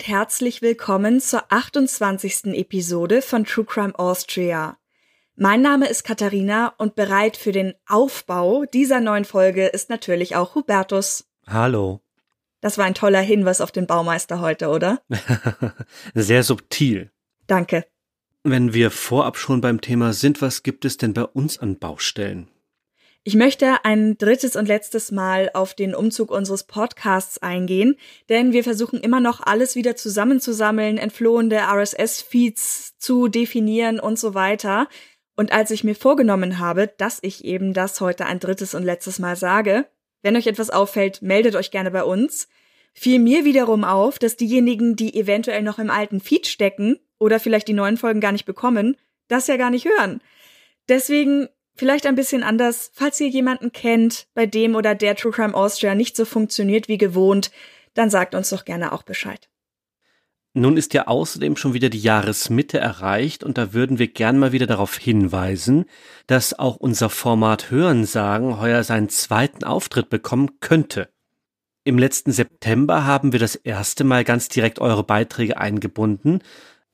Und herzlich willkommen zur 28. Episode von True Crime Austria. Mein Name ist Katharina und bereit für den Aufbau dieser neuen Folge ist natürlich auch Hubertus. Hallo. Das war ein toller Hinweis auf den Baumeister heute, oder? Sehr subtil. Danke. Wenn wir vorab schon beim Thema sind, was gibt es denn bei uns an Baustellen? Ich möchte ein drittes und letztes Mal auf den Umzug unseres Podcasts eingehen, denn wir versuchen immer noch alles wieder zusammenzusammeln, entflohene RSS-Feeds zu definieren und so weiter. Und als ich mir vorgenommen habe, dass ich eben das heute ein drittes und letztes Mal sage, wenn euch etwas auffällt, meldet euch gerne bei uns, fiel mir wiederum auf, dass diejenigen, die eventuell noch im alten Feed stecken oder vielleicht die neuen Folgen gar nicht bekommen, das ja gar nicht hören. Deswegen Vielleicht ein bisschen anders, falls ihr jemanden kennt, bei dem oder der True Crime Austria nicht so funktioniert wie gewohnt, dann sagt uns doch gerne auch Bescheid. Nun ist ja außerdem schon wieder die Jahresmitte erreicht und da würden wir gern mal wieder darauf hinweisen, dass auch unser Format Hörensagen heuer seinen zweiten Auftritt bekommen könnte. Im letzten September haben wir das erste Mal ganz direkt eure Beiträge eingebunden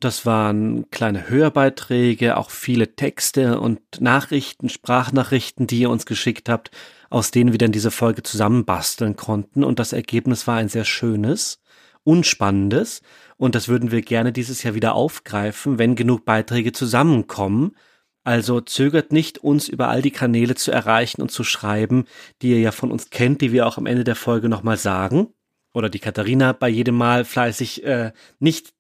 das waren kleine Hörbeiträge, auch viele Texte und Nachrichten, Sprachnachrichten, die ihr uns geschickt habt, aus denen wir dann diese Folge zusammenbasteln konnten. Und das Ergebnis war ein sehr schönes, unspannendes. Und das würden wir gerne dieses Jahr wieder aufgreifen, wenn genug Beiträge zusammenkommen. Also zögert nicht, uns über all die Kanäle zu erreichen und zu schreiben, die ihr ja von uns kennt, die wir auch am Ende der Folge nochmal sagen oder die Katharina bei jedem Mal fleißig äh, nicht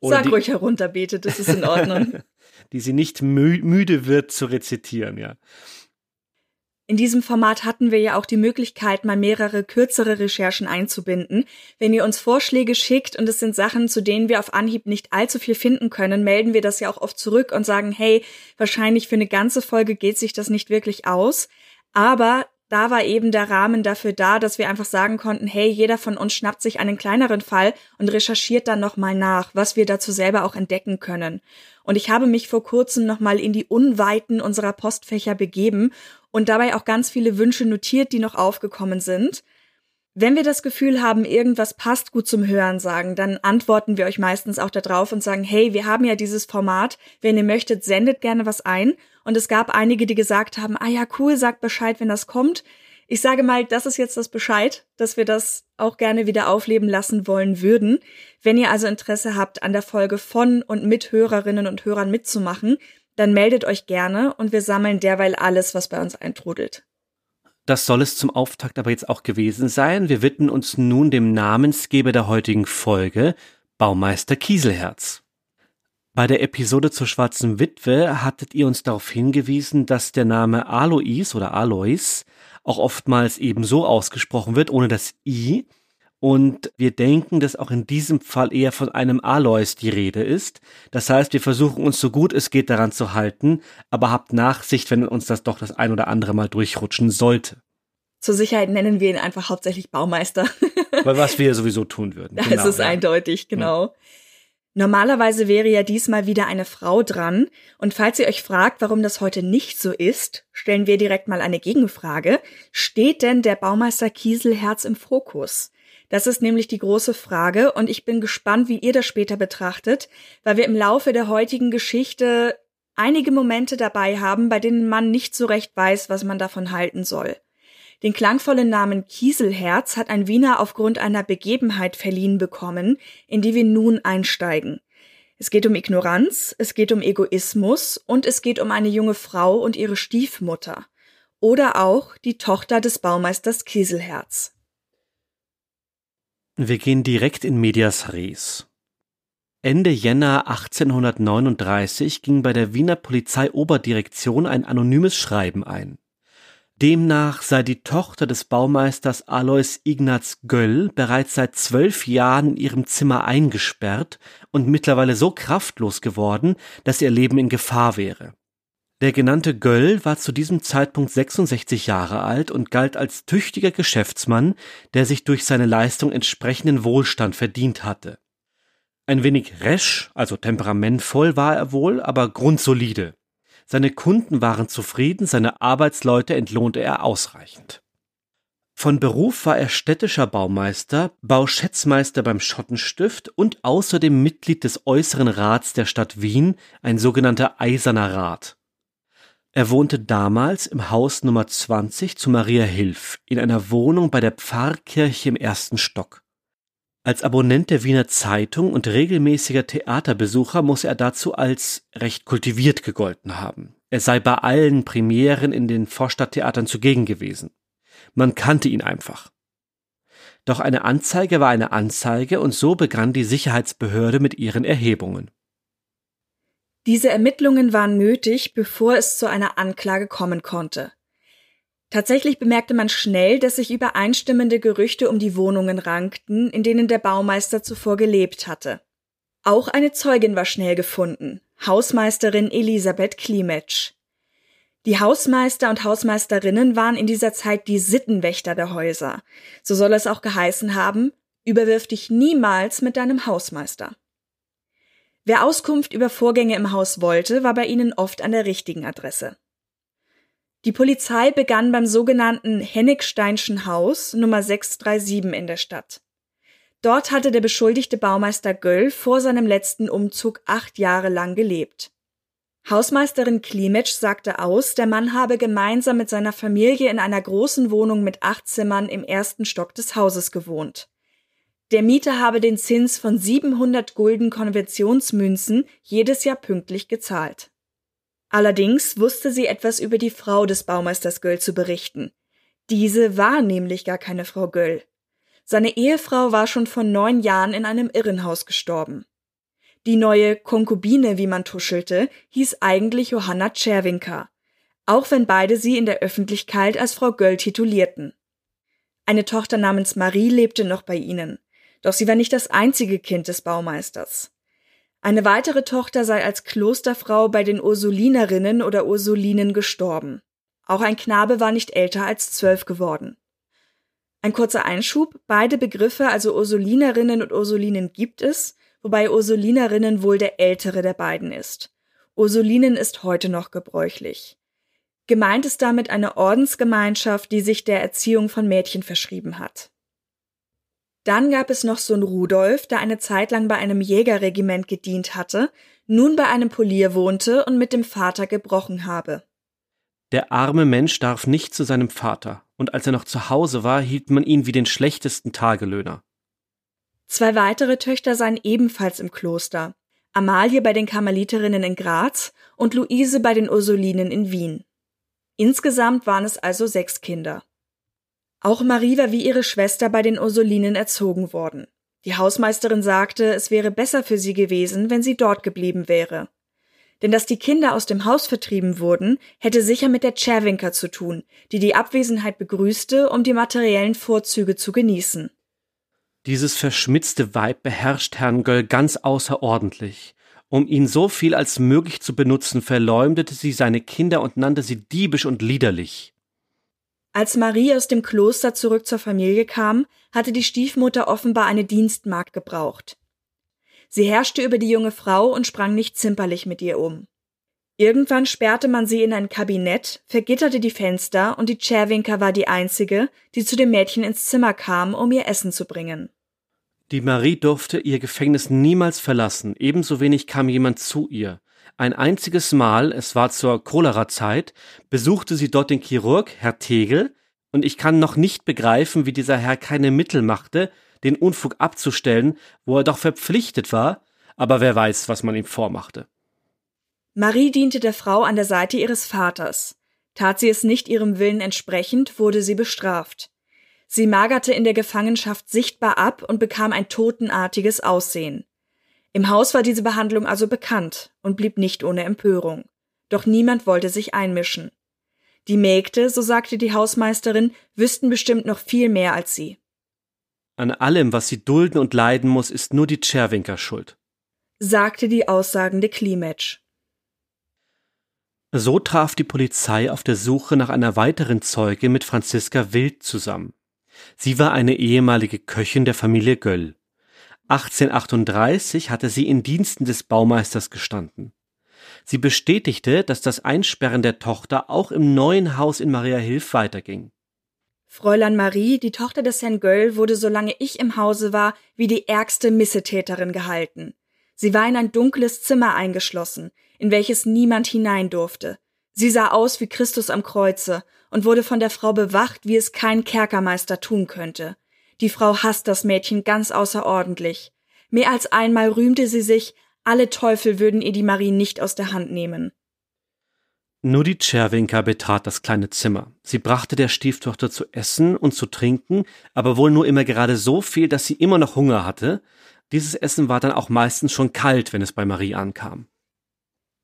oder Sag die, ruhig herunter, bete, das ist in Ordnung. die sie nicht mü müde wird zu rezitieren, ja. In diesem Format hatten wir ja auch die Möglichkeit, mal mehrere kürzere Recherchen einzubinden. Wenn ihr uns Vorschläge schickt und es sind Sachen, zu denen wir auf Anhieb nicht allzu viel finden können, melden wir das ja auch oft zurück und sagen, hey, wahrscheinlich für eine ganze Folge geht sich das nicht wirklich aus. Aber da war eben der Rahmen dafür da, dass wir einfach sagen konnten, hey, jeder von uns schnappt sich einen kleineren Fall und recherchiert dann nochmal nach, was wir dazu selber auch entdecken können. Und ich habe mich vor kurzem nochmal in die Unweiten unserer Postfächer begeben und dabei auch ganz viele Wünsche notiert, die noch aufgekommen sind. Wenn wir das Gefühl haben, irgendwas passt gut zum Hören sagen, dann antworten wir euch meistens auch darauf und sagen, hey, wir haben ja dieses Format, wenn ihr möchtet, sendet gerne was ein. Und es gab einige, die gesagt haben, ah ja, cool, sagt Bescheid, wenn das kommt. Ich sage mal, das ist jetzt das Bescheid, dass wir das auch gerne wieder aufleben lassen wollen würden. Wenn ihr also Interesse habt, an der Folge von und mit Hörerinnen und Hörern mitzumachen, dann meldet euch gerne und wir sammeln derweil alles, was bei uns eintrudelt. Das soll es zum Auftakt aber jetzt auch gewesen sein. Wir widmen uns nun dem Namensgeber der heutigen Folge, Baumeister Kieselherz. Bei der Episode zur Schwarzen Witwe hattet ihr uns darauf hingewiesen, dass der Name Alois oder Alois auch oftmals eben so ausgesprochen wird, ohne das I. Und wir denken, dass auch in diesem Fall eher von einem Alois die Rede ist. Das heißt, wir versuchen uns so gut es geht daran zu halten, aber habt Nachsicht, wenn uns das doch das ein oder andere Mal durchrutschen sollte. Zur Sicherheit nennen wir ihn einfach hauptsächlich Baumeister. Weil was wir sowieso tun würden. Das genau, ist ja. eindeutig, genau. Ja. Normalerweise wäre ja diesmal wieder eine Frau dran. Und falls ihr euch fragt, warum das heute nicht so ist, stellen wir direkt mal eine Gegenfrage. Steht denn der Baumeister Kieselherz im Fokus? Das ist nämlich die große Frage und ich bin gespannt, wie ihr das später betrachtet, weil wir im Laufe der heutigen Geschichte einige Momente dabei haben, bei denen man nicht so recht weiß, was man davon halten soll. Den klangvollen Namen Kieselherz hat ein Wiener aufgrund einer Begebenheit verliehen bekommen, in die wir nun einsteigen. Es geht um Ignoranz, es geht um Egoismus und es geht um eine junge Frau und ihre Stiefmutter. Oder auch die Tochter des Baumeisters Kieselherz. Wir gehen direkt in Medias Res. Ende Jänner 1839 ging bei der Wiener Polizeioberdirektion ein anonymes Schreiben ein. Demnach sei die Tochter des Baumeisters Alois Ignaz Göll bereits seit zwölf Jahren in ihrem Zimmer eingesperrt und mittlerweile so kraftlos geworden, dass ihr Leben in Gefahr wäre. Der genannte Göll war zu diesem Zeitpunkt 66 Jahre alt und galt als tüchtiger Geschäftsmann, der sich durch seine Leistung entsprechenden Wohlstand verdient hatte. Ein wenig resch, also temperamentvoll war er wohl, aber grundsolide. Seine Kunden waren zufrieden, seine Arbeitsleute entlohnte er ausreichend. Von Beruf war er städtischer Baumeister, Bauschätzmeister beim Schottenstift und außerdem Mitglied des Äußeren Rats der Stadt Wien, ein sogenannter Eiserner Rat. Er wohnte damals im Haus Nummer 20 zu Maria Hilf in einer Wohnung bei der Pfarrkirche im ersten Stock. Als Abonnent der Wiener Zeitung und regelmäßiger Theaterbesucher muss er dazu als recht kultiviert gegolten haben. Er sei bei allen Premieren in den Vorstadttheatern zugegen gewesen. Man kannte ihn einfach. Doch eine Anzeige war eine Anzeige und so begann die Sicherheitsbehörde mit ihren Erhebungen. Diese Ermittlungen waren nötig, bevor es zu einer Anklage kommen konnte. Tatsächlich bemerkte man schnell, dass sich übereinstimmende Gerüchte um die Wohnungen rankten, in denen der Baumeister zuvor gelebt hatte. Auch eine Zeugin war schnell gefunden, Hausmeisterin Elisabeth Klimetsch. Die Hausmeister und Hausmeisterinnen waren in dieser Zeit die Sittenwächter der Häuser. So soll es auch geheißen haben, überwirf dich niemals mit deinem Hausmeister. Wer Auskunft über Vorgänge im Haus wollte, war bei ihnen oft an der richtigen Adresse. Die Polizei begann beim sogenannten Hennigsteinschen Haus Nummer 637 in der Stadt. Dort hatte der beschuldigte Baumeister Göll vor seinem letzten Umzug acht Jahre lang gelebt. Hausmeisterin Klimetsch sagte aus, der Mann habe gemeinsam mit seiner Familie in einer großen Wohnung mit acht Zimmern im ersten Stock des Hauses gewohnt. Der Mieter habe den Zins von 700 Gulden Konventionsmünzen jedes Jahr pünktlich gezahlt. Allerdings wusste sie etwas über die Frau des Baumeisters Göll zu berichten. Diese war nämlich gar keine Frau Göll. Seine Ehefrau war schon vor neun Jahren in einem Irrenhaus gestorben. Die neue Konkubine, wie man tuschelte, hieß eigentlich Johanna Czerwinka, auch wenn beide sie in der Öffentlichkeit als Frau Göll titulierten. Eine Tochter namens Marie lebte noch bei ihnen, doch sie war nicht das einzige Kind des Baumeisters. Eine weitere Tochter sei als Klosterfrau bei den Ursulinerinnen oder Ursulinen gestorben. Auch ein Knabe war nicht älter als zwölf geworden. Ein kurzer Einschub, beide Begriffe, also Ursulinerinnen und Ursulinen gibt es, wobei Ursulinerinnen wohl der ältere der beiden ist. Ursulinen ist heute noch gebräuchlich. Gemeint ist damit eine Ordensgemeinschaft, die sich der Erziehung von Mädchen verschrieben hat. Dann gab es noch Sohn Rudolf, der eine Zeit lang bei einem Jägerregiment gedient hatte, nun bei einem Polier wohnte und mit dem Vater gebrochen habe. Der arme Mensch darf nicht zu seinem Vater, und als er noch zu Hause war, hielt man ihn wie den schlechtesten Tagelöhner. Zwei weitere Töchter seien ebenfalls im Kloster, Amalie bei den Karmeliterinnen in Graz und Luise bei den Ursulinen in Wien. Insgesamt waren es also sechs Kinder. Auch Marie war wie ihre Schwester bei den Ursulinen erzogen worden. Die Hausmeisterin sagte, es wäre besser für sie gewesen, wenn sie dort geblieben wäre. Denn dass die Kinder aus dem Haus vertrieben wurden, hätte sicher mit der Czerwinker zu tun, die die Abwesenheit begrüßte, um die materiellen Vorzüge zu genießen. Dieses verschmitzte Weib beherrscht Herrn Göll ganz außerordentlich. Um ihn so viel als möglich zu benutzen, verleumdete sie seine Kinder und nannte sie diebisch und liederlich. Als Marie aus dem Kloster zurück zur Familie kam, hatte die Stiefmutter offenbar eine Dienstmagd gebraucht. Sie herrschte über die junge Frau und sprang nicht zimperlich mit ihr um. Irgendwann sperrte man sie in ein Kabinett, vergitterte die Fenster und die Czerwinka war die einzige, die zu dem Mädchen ins Zimmer kam, um ihr Essen zu bringen. Die Marie durfte ihr Gefängnis niemals verlassen, ebenso wenig kam jemand zu ihr. Ein einziges Mal, es war zur Cholera-Zeit, besuchte sie dort den Chirurg, Herr Tegel, und ich kann noch nicht begreifen, wie dieser Herr keine Mittel machte, den Unfug abzustellen, wo er doch verpflichtet war, aber wer weiß, was man ihm vormachte. Marie diente der Frau an der Seite ihres Vaters. Tat sie es nicht ihrem Willen entsprechend, wurde sie bestraft. Sie magerte in der Gefangenschaft sichtbar ab und bekam ein totenartiges Aussehen. Im Haus war diese Behandlung also bekannt und blieb nicht ohne Empörung. Doch niemand wollte sich einmischen. Die Mägde, so sagte die Hausmeisterin, wüssten bestimmt noch viel mehr als sie. An allem, was sie dulden und leiden muss, ist nur die Tscherwinker schuld, sagte die aussagende Klimetsch. So traf die Polizei auf der Suche nach einer weiteren Zeuge mit Franziska Wild zusammen. Sie war eine ehemalige Köchin der Familie Göll. 1838 hatte sie in Diensten des Baumeisters gestanden. Sie bestätigte, dass das Einsperren der Tochter auch im neuen Haus in Mariahilf weiterging. Fräulein Marie, die Tochter des Herrn Göll, wurde, solange ich im Hause war, wie die ärgste Missetäterin gehalten. Sie war in ein dunkles Zimmer eingeschlossen, in welches niemand hinein durfte. Sie sah aus wie Christus am Kreuze und wurde von der Frau bewacht, wie es kein Kerkermeister tun könnte. Die Frau hasst das Mädchen ganz außerordentlich. Mehr als einmal rühmte sie sich, alle Teufel würden ihr die Marie nicht aus der Hand nehmen. Nur die Tscherwinka betrat das kleine Zimmer. Sie brachte der Stieftochter zu essen und zu trinken, aber wohl nur immer gerade so viel, dass sie immer noch Hunger hatte. Dieses Essen war dann auch meistens schon kalt, wenn es bei Marie ankam.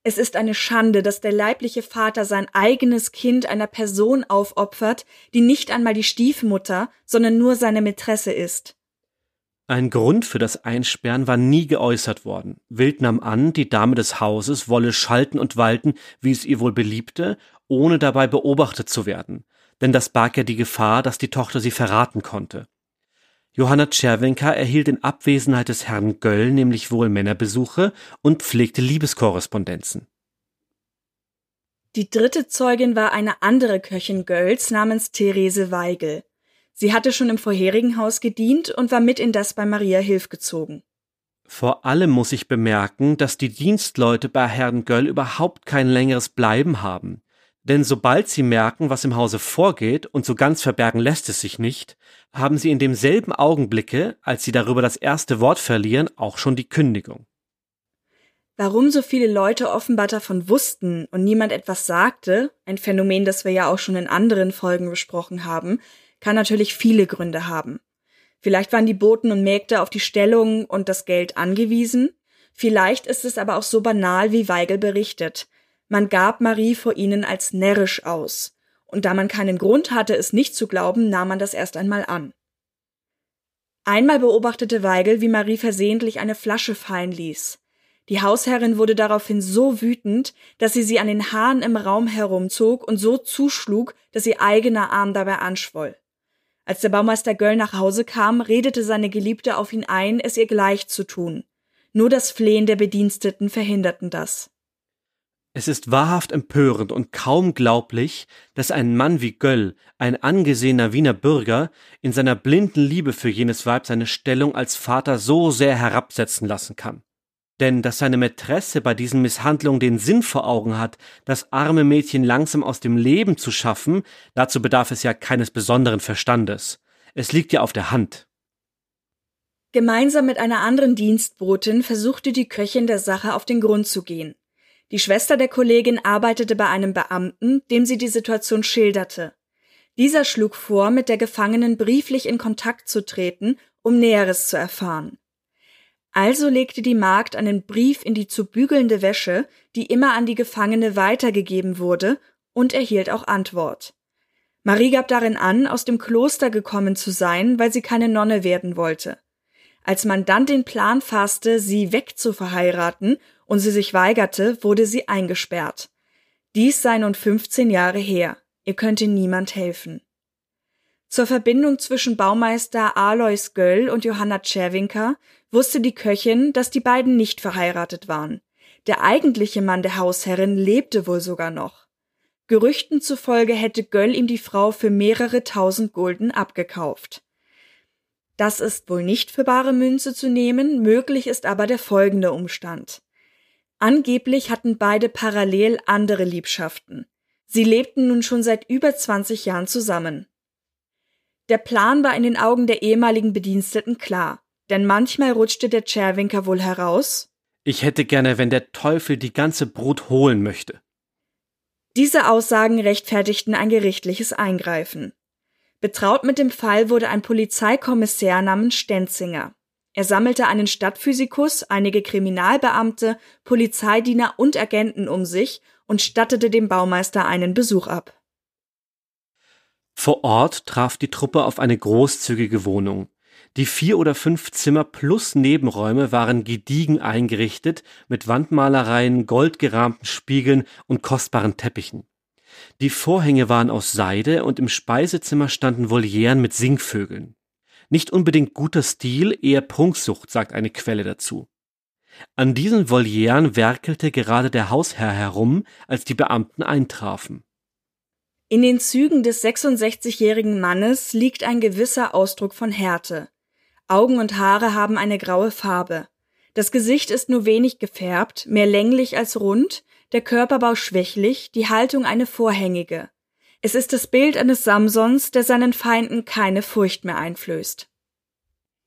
Es ist eine Schande, dass der leibliche Vater sein eigenes Kind einer Person aufopfert, die nicht einmal die Stiefmutter, sondern nur seine Mätresse ist. Ein Grund für das Einsperren war nie geäußert worden. Wild nahm an, die Dame des Hauses wolle schalten und walten, wie es ihr wohl beliebte, ohne dabei beobachtet zu werden. Denn das barg ja die Gefahr, dass die Tochter sie verraten konnte. Johanna Czerwenka erhielt in Abwesenheit des Herrn Göll nämlich wohl Männerbesuche und pflegte Liebeskorrespondenzen. Die dritte Zeugin war eine andere Köchin Gölls namens Therese Weigel. Sie hatte schon im vorherigen Haus gedient und war mit in das bei Maria Hilf gezogen. Vor allem muss ich bemerken, dass die Dienstleute bei Herrn Göll überhaupt kein längeres Bleiben haben. Denn sobald sie merken, was im Hause vorgeht, und so ganz verbergen lässt es sich nicht, haben sie in demselben Augenblicke, als sie darüber das erste Wort verlieren, auch schon die Kündigung. Warum so viele Leute offenbar davon wussten und niemand etwas sagte, ein Phänomen, das wir ja auch schon in anderen Folgen besprochen haben, kann natürlich viele Gründe haben. Vielleicht waren die Boten und Mägde auf die Stellung und das Geld angewiesen. Vielleicht ist es aber auch so banal, wie Weigel berichtet. Man gab Marie vor ihnen als närrisch aus. Und da man keinen Grund hatte, es nicht zu glauben, nahm man das erst einmal an. Einmal beobachtete Weigel, wie Marie versehentlich eine Flasche fallen ließ. Die Hausherrin wurde daraufhin so wütend, dass sie sie an den Haaren im Raum herumzog und so zuschlug, dass ihr eigener Arm dabei anschwoll. Als der Baumeister Göll nach Hause kam, redete seine Geliebte auf ihn ein, es ihr gleich zu tun. Nur das Flehen der Bediensteten verhinderten das. Es ist wahrhaft empörend und kaum glaublich, dass ein Mann wie Göll, ein angesehener Wiener Bürger, in seiner blinden Liebe für jenes Weib seine Stellung als Vater so sehr herabsetzen lassen kann. Denn dass seine Mätresse bei diesen Misshandlungen den Sinn vor Augen hat, das arme Mädchen langsam aus dem Leben zu schaffen, dazu bedarf es ja keines besonderen Verstandes. Es liegt ja auf der Hand. Gemeinsam mit einer anderen Dienstbotin versuchte die Köchin der Sache auf den Grund zu gehen. Die Schwester der Kollegin arbeitete bei einem Beamten, dem sie die Situation schilderte. Dieser schlug vor, mit der Gefangenen brieflich in Kontakt zu treten, um Näheres zu erfahren. Also legte die Magd einen Brief in die zu bügelnde Wäsche, die immer an die Gefangene weitergegeben wurde, und erhielt auch Antwort. Marie gab darin an, aus dem Kloster gekommen zu sein, weil sie keine Nonne werden wollte. Als man dann den Plan fasste, sie wegzuverheiraten und sie sich weigerte, wurde sie eingesperrt. Dies sei nun 15 Jahre her. Ihr könnte niemand helfen. Zur Verbindung zwischen Baumeister Alois Göll und Johanna Czerwinka wusste die Köchin, dass die beiden nicht verheiratet waren. Der eigentliche Mann der Hausherrin lebte wohl sogar noch. Gerüchten zufolge hätte Göll ihm die Frau für mehrere tausend Gulden abgekauft. Das ist wohl nicht für bare Münze zu nehmen, möglich ist aber der folgende Umstand. Angeblich hatten beide parallel andere Liebschaften. Sie lebten nun schon seit über 20 Jahren zusammen. Der Plan war in den Augen der ehemaligen Bediensteten klar. Denn manchmal rutschte der Tscherwinker wohl heraus. Ich hätte gerne, wenn der Teufel die ganze Brut holen möchte. Diese Aussagen rechtfertigten ein gerichtliches Eingreifen. Betraut mit dem Fall wurde ein Polizeikommissär namens Stenzinger. Er sammelte einen Stadtphysikus, einige Kriminalbeamte, Polizeidiener und Agenten um sich und stattete dem Baumeister einen Besuch ab. Vor Ort traf die Truppe auf eine großzügige Wohnung. Die vier oder fünf Zimmer plus Nebenräume waren gediegen eingerichtet mit Wandmalereien, goldgerahmten Spiegeln und kostbaren Teppichen. Die Vorhänge waren aus Seide und im Speisezimmer standen Volieren mit Singvögeln. Nicht unbedingt guter Stil, eher Prunksucht, sagt eine Quelle dazu. An diesen Volieren werkelte gerade der Hausherr herum, als die Beamten eintrafen. In den Zügen des 66-jährigen Mannes liegt ein gewisser Ausdruck von Härte. Augen und Haare haben eine graue Farbe. Das Gesicht ist nur wenig gefärbt, mehr länglich als rund, der Körperbau schwächlich, die Haltung eine vorhängige. Es ist das Bild eines Samsons, der seinen Feinden keine Furcht mehr einflößt.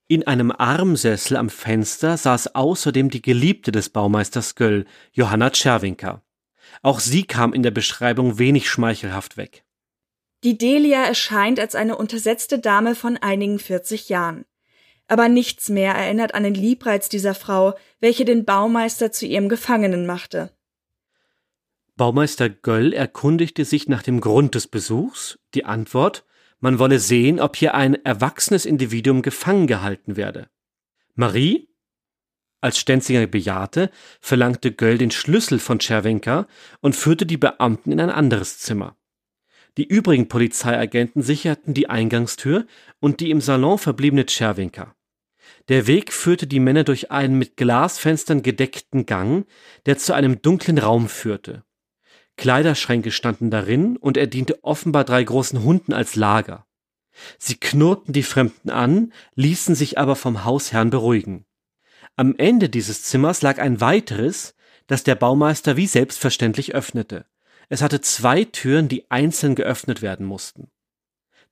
In einem Armsessel am Fenster saß außerdem die Geliebte des Baumeisters Göll, Johanna Czerwinka. Auch sie kam in der Beschreibung wenig schmeichelhaft weg. Die Delia erscheint als eine untersetzte Dame von einigen 40 Jahren. Aber nichts mehr erinnert an den Liebreiz dieser Frau, welche den Baumeister zu ihrem Gefangenen machte. Baumeister Göll erkundigte sich nach dem Grund des Besuchs. Die Antwort, man wolle sehen, ob hier ein erwachsenes Individuum gefangen gehalten werde. Marie, als Stenzinger bejahte, verlangte Göll den Schlüssel von Czerwenka und führte die Beamten in ein anderes Zimmer. Die übrigen Polizeiagenten sicherten die Eingangstür und die im Salon verbliebene Czerwenka. Der Weg führte die Männer durch einen mit Glasfenstern gedeckten Gang, der zu einem dunklen Raum führte. Kleiderschränke standen darin und er diente offenbar drei großen Hunden als Lager. Sie knurrten die Fremden an, ließen sich aber vom Hausherrn beruhigen. Am Ende dieses Zimmers lag ein weiteres, das der Baumeister wie selbstverständlich öffnete. Es hatte zwei Türen, die einzeln geöffnet werden mussten.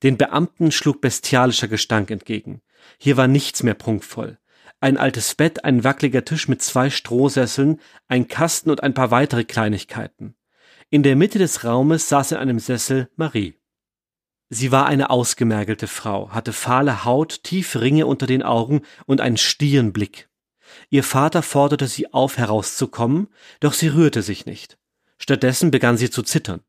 Den Beamten schlug bestialischer Gestank entgegen. Hier war nichts mehr prunkvoll. Ein altes Bett, ein wackeliger Tisch mit zwei Strohsesseln, ein Kasten und ein paar weitere Kleinigkeiten. In der Mitte des Raumes saß in einem Sessel Marie. Sie war eine ausgemergelte Frau, hatte fahle Haut, tiefe Ringe unter den Augen und einen stieren Blick. Ihr Vater forderte sie auf, herauszukommen, doch sie rührte sich nicht. Stattdessen begann sie zu zittern.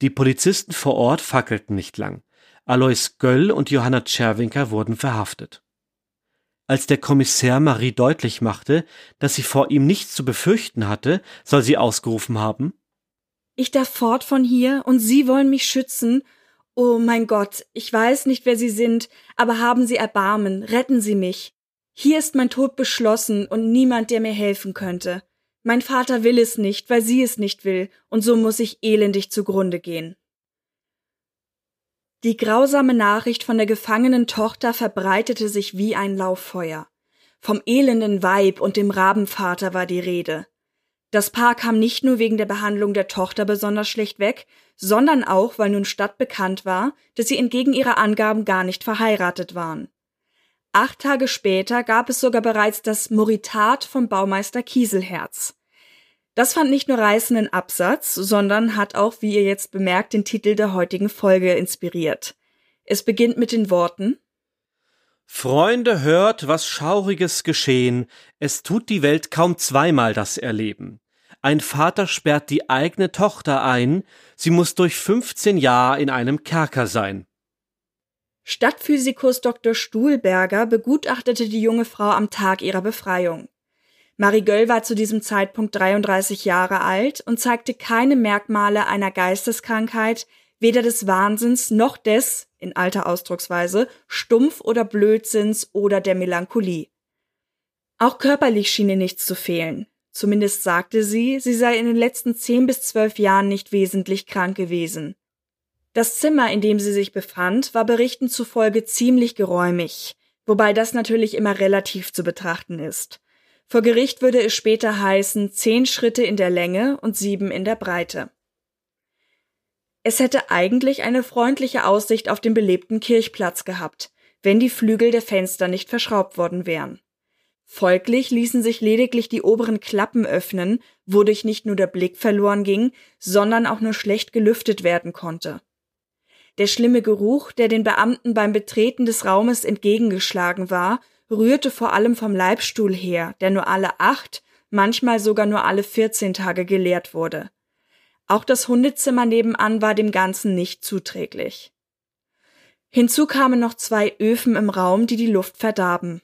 Die Polizisten vor Ort fackelten nicht lang. Alois Göll und Johanna Czerwinka wurden verhaftet. Als der Kommissär Marie deutlich machte, dass sie vor ihm nichts zu befürchten hatte, soll sie ausgerufen haben Ich darf fort von hier, und Sie wollen mich schützen. Oh mein Gott, ich weiß nicht, wer Sie sind, aber haben Sie Erbarmen, retten Sie mich. Hier ist mein Tod beschlossen und niemand, der mir helfen könnte. Mein Vater will es nicht, weil sie es nicht will, und so muss ich elendig zugrunde gehen. Die grausame Nachricht von der gefangenen Tochter verbreitete sich wie ein Lauffeuer. Vom elenden Weib und dem Rabenvater war die Rede. Das Paar kam nicht nur wegen der Behandlung der Tochter besonders schlecht weg, sondern auch, weil nun stadtbekannt war, dass sie entgegen ihrer Angaben gar nicht verheiratet waren. Acht Tage später gab es sogar bereits das Moritat vom Baumeister Kieselherz. Das fand nicht nur reißenden Absatz, sondern hat auch, wie ihr jetzt bemerkt, den Titel der heutigen Folge inspiriert. Es beginnt mit den Worten Freunde, hört, was Schauriges geschehen, es tut die Welt kaum zweimal das erleben. Ein Vater sperrt die eigene Tochter ein, sie muss durch 15 Jahre in einem Kerker sein. Stadtphysikus Dr. Stuhlberger begutachtete die junge Frau am Tag ihrer Befreiung. Marie Göll war zu diesem Zeitpunkt 33 Jahre alt und zeigte keine Merkmale einer Geisteskrankheit, weder des Wahnsinns noch des, in alter Ausdrucksweise, Stumpf- oder Blödsinns oder der Melancholie. Auch körperlich schien ihr nichts zu fehlen. Zumindest sagte sie, sie sei in den letzten zehn bis zwölf Jahren nicht wesentlich krank gewesen. Das Zimmer, in dem sie sich befand, war Berichten zufolge ziemlich geräumig, wobei das natürlich immer relativ zu betrachten ist. Vor Gericht würde es später heißen zehn Schritte in der Länge und sieben in der Breite. Es hätte eigentlich eine freundliche Aussicht auf den belebten Kirchplatz gehabt, wenn die Flügel der Fenster nicht verschraubt worden wären. Folglich ließen sich lediglich die oberen Klappen öffnen, wodurch nicht nur der Blick verloren ging, sondern auch nur schlecht gelüftet werden konnte. Der schlimme Geruch, der den Beamten beim Betreten des Raumes entgegengeschlagen war, rührte vor allem vom Leibstuhl her, der nur alle acht, manchmal sogar nur alle vierzehn Tage geleert wurde. Auch das Hundezimmer nebenan war dem Ganzen nicht zuträglich. Hinzu kamen noch zwei Öfen im Raum, die die Luft verdarben.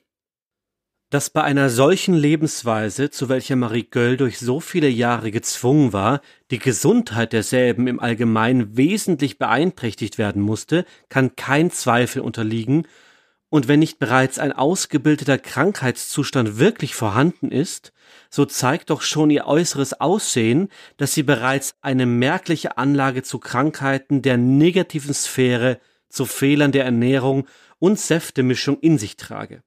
Dass bei einer solchen Lebensweise, zu welcher Marie Göll durch so viele Jahre gezwungen war, die Gesundheit derselben im Allgemeinen wesentlich beeinträchtigt werden musste, kann kein Zweifel unterliegen, und wenn nicht bereits ein ausgebildeter Krankheitszustand wirklich vorhanden ist, so zeigt doch schon ihr äußeres Aussehen, dass sie bereits eine merkliche Anlage zu Krankheiten der negativen Sphäre, zu Fehlern der Ernährung und Säftemischung in sich trage.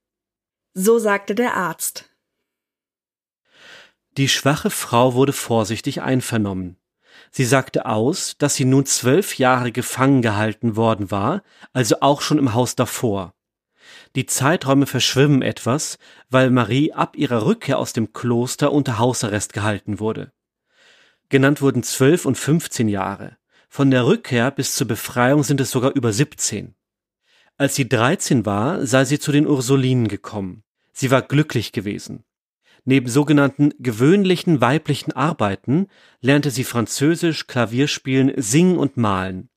So sagte der Arzt. Die schwache Frau wurde vorsichtig einvernommen. Sie sagte aus, dass sie nun zwölf Jahre gefangen gehalten worden war, also auch schon im Haus davor. Die Zeiträume verschwimmen etwas, weil Marie ab ihrer Rückkehr aus dem Kloster unter Hausarrest gehalten wurde. Genannt wurden zwölf und fünfzehn Jahre. Von der Rückkehr bis zur Befreiung sind es sogar über siebzehn. Als sie dreizehn war, sei sie zu den Ursulinen gekommen. Sie war glücklich gewesen. Neben sogenannten gewöhnlichen weiblichen Arbeiten lernte sie Französisch, Klavierspielen, Singen und Malen.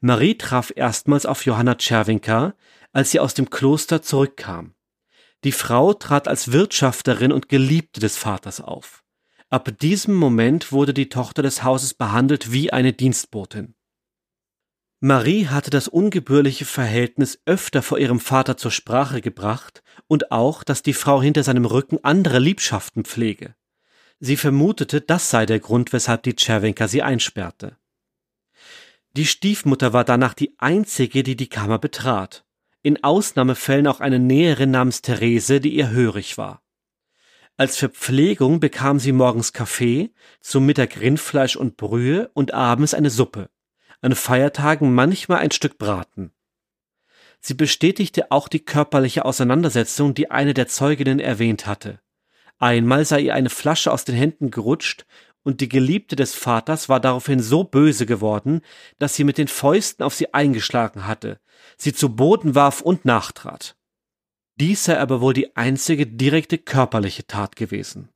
Marie traf erstmals auf Johanna Czerwinka, als sie aus dem Kloster zurückkam. Die Frau trat als Wirtschafterin und Geliebte des Vaters auf. Ab diesem Moment wurde die Tochter des Hauses behandelt wie eine Dienstbotin. Marie hatte das ungebührliche Verhältnis öfter vor ihrem Vater zur Sprache gebracht und auch, dass die Frau hinter seinem Rücken andere Liebschaften pflege. Sie vermutete, das sei der Grund, weshalb die Czerwenka sie einsperrte. Die Stiefmutter war danach die einzige, die die Kammer betrat. In Ausnahmefällen auch eine Näherin namens Therese, die ihr hörig war. Als Verpflegung bekam sie morgens Kaffee, zum Mittag Rindfleisch und Brühe und abends eine Suppe an Feiertagen manchmal ein Stück Braten. Sie bestätigte auch die körperliche Auseinandersetzung, die eine der Zeuginnen erwähnt hatte. Einmal sei ihr eine Flasche aus den Händen gerutscht und die Geliebte des Vaters war daraufhin so böse geworden, dass sie mit den Fäusten auf sie eingeschlagen hatte, sie zu Boden warf und nachtrat. Dies sei aber wohl die einzige direkte körperliche Tat gewesen.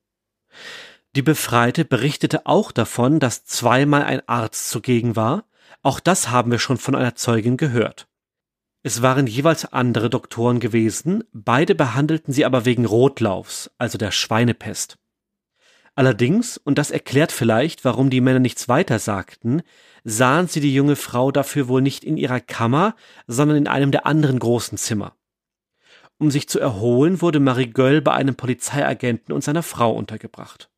Die Befreite berichtete auch davon, dass zweimal ein Arzt zugegen war, auch das haben wir schon von einer Zeugin gehört. Es waren jeweils andere Doktoren gewesen, beide behandelten sie aber wegen Rotlaufs, also der Schweinepest. Allerdings, und das erklärt vielleicht, warum die Männer nichts weiter sagten, sahen sie die junge Frau dafür wohl nicht in ihrer Kammer, sondern in einem der anderen großen Zimmer. Um sich zu erholen, wurde Marie Göll bei einem Polizeiagenten und seiner Frau untergebracht.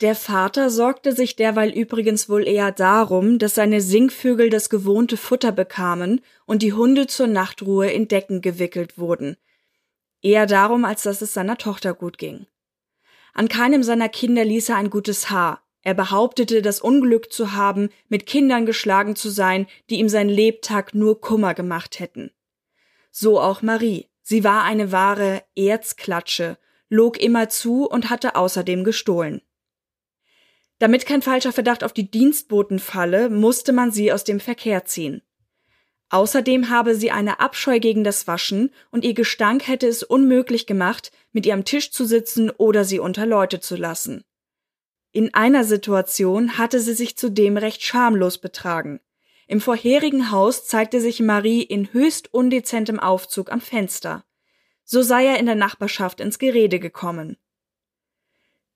Der Vater sorgte sich derweil übrigens wohl eher darum, dass seine Singvögel das gewohnte Futter bekamen und die Hunde zur Nachtruhe in Decken gewickelt wurden. Eher darum, als dass es seiner Tochter gut ging. An keinem seiner Kinder ließ er ein gutes Haar. Er behauptete, das Unglück zu haben, mit Kindern geschlagen zu sein, die ihm sein Lebtag nur Kummer gemacht hätten. So auch Marie. Sie war eine wahre Erzklatsche, log immer zu und hatte außerdem gestohlen. Damit kein falscher Verdacht auf die Dienstboten falle, musste man sie aus dem Verkehr ziehen. Außerdem habe sie eine Abscheu gegen das Waschen und ihr Gestank hätte es unmöglich gemacht, mit ihr am Tisch zu sitzen oder sie unter Leute zu lassen. In einer Situation hatte sie sich zudem recht schamlos betragen. Im vorherigen Haus zeigte sich Marie in höchst undezentem Aufzug am Fenster. So sei er in der Nachbarschaft ins Gerede gekommen.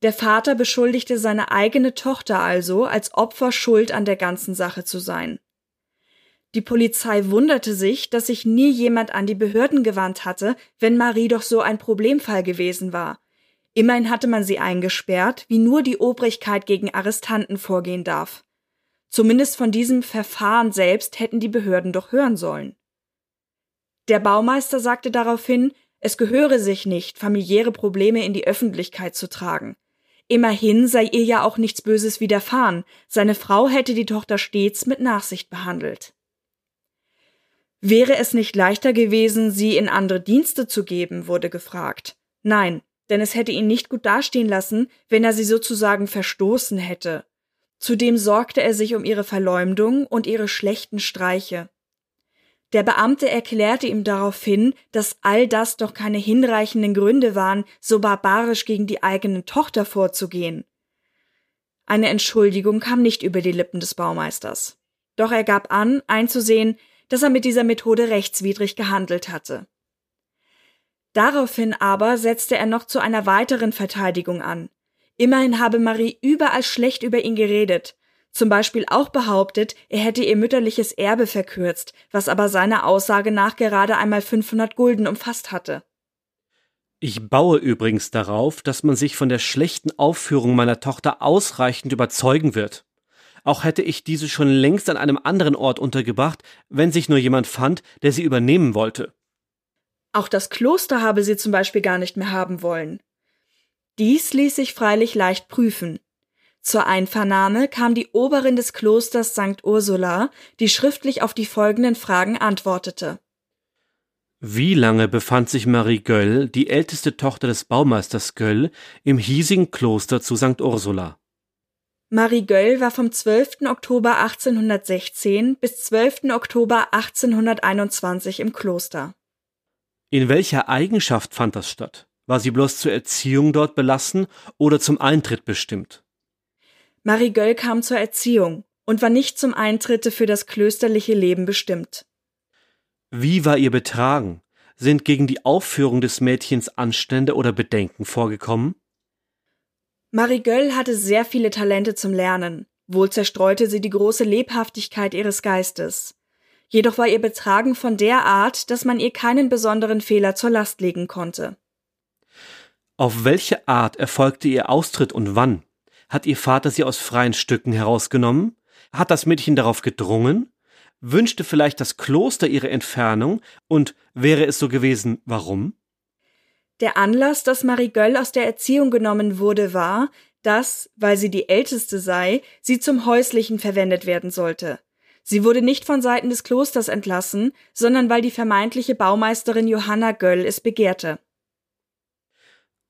Der Vater beschuldigte seine eigene Tochter also, als Opfer schuld an der ganzen Sache zu sein. Die Polizei wunderte sich, dass sich nie jemand an die Behörden gewandt hatte, wenn Marie doch so ein Problemfall gewesen war. Immerhin hatte man sie eingesperrt, wie nur die Obrigkeit gegen Arrestanten vorgehen darf. Zumindest von diesem Verfahren selbst hätten die Behörden doch hören sollen. Der Baumeister sagte daraufhin, es gehöre sich nicht, familiäre Probleme in die Öffentlichkeit zu tragen. Immerhin sei ihr ja auch nichts Böses widerfahren, seine Frau hätte die Tochter stets mit Nachsicht behandelt. Wäre es nicht leichter gewesen, sie in andere Dienste zu geben, wurde gefragt. Nein, denn es hätte ihn nicht gut dastehen lassen, wenn er sie sozusagen verstoßen hätte. Zudem sorgte er sich um ihre Verleumdung und ihre schlechten Streiche. Der Beamte erklärte ihm daraufhin, dass all das doch keine hinreichenden Gründe waren, so barbarisch gegen die eigene Tochter vorzugehen. Eine Entschuldigung kam nicht über die Lippen des Baumeisters. Doch er gab an, einzusehen, dass er mit dieser Methode rechtswidrig gehandelt hatte. Daraufhin aber setzte er noch zu einer weiteren Verteidigung an. Immerhin habe Marie überall schlecht über ihn geredet, zum Beispiel auch behauptet, er hätte ihr mütterliches Erbe verkürzt, was aber seiner Aussage nach gerade einmal 500 Gulden umfasst hatte. Ich baue übrigens darauf, dass man sich von der schlechten Aufführung meiner Tochter ausreichend überzeugen wird. Auch hätte ich diese schon längst an einem anderen Ort untergebracht, wenn sich nur jemand fand, der sie übernehmen wollte. Auch das Kloster habe sie zum Beispiel gar nicht mehr haben wollen. Dies ließ sich freilich leicht prüfen. Zur Einvernahme kam die Oberin des Klosters St. Ursula, die schriftlich auf die folgenden Fragen antwortete. Wie lange befand sich Marie Göll, die älteste Tochter des Baumeisters Göll, im hiesigen Kloster zu St. Ursula? Marie Göll war vom 12. Oktober 1816 bis 12. Oktober 1821 im Kloster. In welcher Eigenschaft fand das statt? War sie bloß zur Erziehung dort belassen oder zum Eintritt bestimmt? Marie Göll kam zur Erziehung und war nicht zum Eintritte für das klösterliche Leben bestimmt. Wie war ihr Betragen? Sind gegen die Aufführung des Mädchens Anstände oder Bedenken vorgekommen? Marie Göll hatte sehr viele Talente zum Lernen, wohl zerstreute sie die große Lebhaftigkeit ihres Geistes. Jedoch war ihr Betragen von der Art, dass man ihr keinen besonderen Fehler zur Last legen konnte. Auf welche Art erfolgte ihr Austritt und wann? Hat ihr Vater sie aus freien Stücken herausgenommen? Hat das Mädchen darauf gedrungen? Wünschte vielleicht das Kloster ihre Entfernung? Und wäre es so gewesen, warum? Der Anlass, dass Marie Göll aus der Erziehung genommen wurde, war, dass, weil sie die Älteste sei, sie zum Häuslichen verwendet werden sollte. Sie wurde nicht von Seiten des Klosters entlassen, sondern weil die vermeintliche Baumeisterin Johanna Göll es begehrte.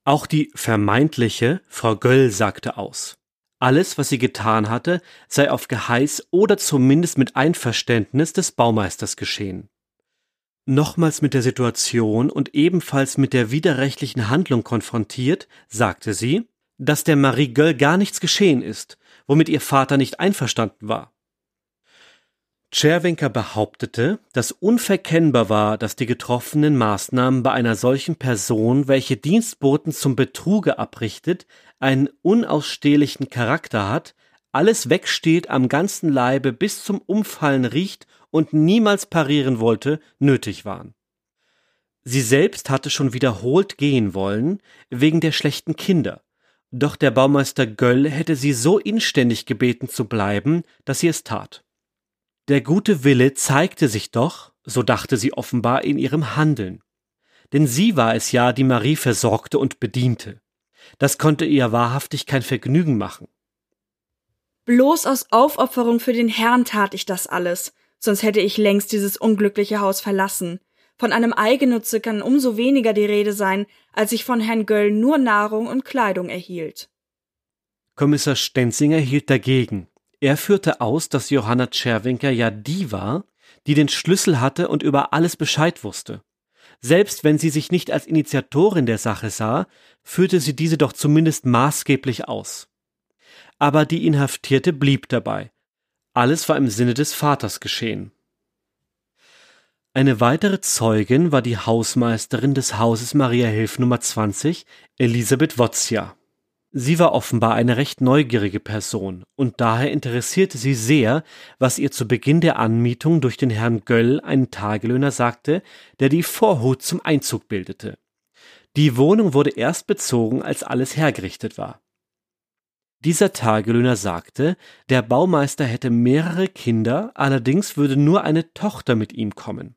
Auch die vermeintliche Frau Göll sagte aus. Alles, was sie getan hatte, sei auf Geheiß oder zumindest mit Einverständnis des Baumeisters geschehen. Nochmals mit der Situation und ebenfalls mit der widerrechtlichen Handlung konfrontiert, sagte sie, dass der Marie Göll gar nichts geschehen ist, womit ihr Vater nicht einverstanden war. Tscherwenker behauptete, dass unverkennbar war, dass die getroffenen Maßnahmen bei einer solchen Person, welche Dienstboten zum Betruge abrichtet, einen unausstehlichen Charakter hat, alles wegsteht, am ganzen Leibe bis zum Umfallen riecht und niemals parieren wollte, nötig waren. Sie selbst hatte schon wiederholt gehen wollen, wegen der schlechten Kinder, doch der Baumeister Göll hätte sie so inständig gebeten zu bleiben, dass sie es tat. Der gute Wille zeigte sich doch, so dachte sie offenbar, in ihrem Handeln. Denn sie war es ja, die Marie versorgte und bediente. Das konnte ihr wahrhaftig kein Vergnügen machen. Bloß aus Aufopferung für den Herrn tat ich das alles, sonst hätte ich längst dieses unglückliche Haus verlassen. Von einem Eigennutze kann umso weniger die Rede sein, als ich von Herrn Göll nur Nahrung und Kleidung erhielt. Kommissar Stenzinger hielt dagegen. Er führte aus, dass Johanna Tscherwinker ja die war, die den Schlüssel hatte und über alles Bescheid wusste. Selbst wenn sie sich nicht als Initiatorin der Sache sah, führte sie diese doch zumindest maßgeblich aus. Aber die Inhaftierte blieb dabei. Alles war im Sinne des Vaters geschehen. Eine weitere Zeugin war die Hausmeisterin des Hauses Maria Hilf Nummer 20, Elisabeth Wozja. Sie war offenbar eine recht neugierige Person, und daher interessierte sie sehr, was ihr zu Beginn der Anmietung durch den Herrn Göll, einen Tagelöhner, sagte, der die Vorhut zum Einzug bildete. Die Wohnung wurde erst bezogen, als alles hergerichtet war. Dieser Tagelöhner sagte, der Baumeister hätte mehrere Kinder, allerdings würde nur eine Tochter mit ihm kommen.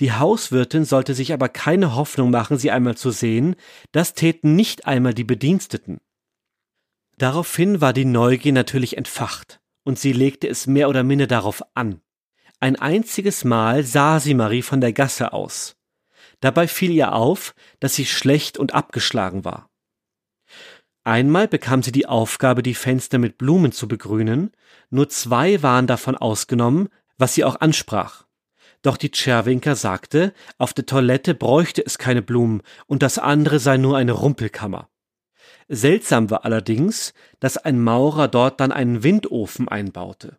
Die Hauswirtin sollte sich aber keine Hoffnung machen, sie einmal zu sehen, das täten nicht einmal die Bediensteten. Daraufhin war die Neugier natürlich entfacht, und sie legte es mehr oder minder darauf an. Ein einziges Mal sah sie Marie von der Gasse aus. Dabei fiel ihr auf, dass sie schlecht und abgeschlagen war. Einmal bekam sie die Aufgabe, die Fenster mit Blumen zu begrünen, nur zwei waren davon ausgenommen, was sie auch ansprach. Doch die Tscherwinker sagte, auf der Toilette bräuchte es keine Blumen und das andere sei nur eine Rumpelkammer. Seltsam war allerdings, dass ein Maurer dort dann einen Windofen einbaute.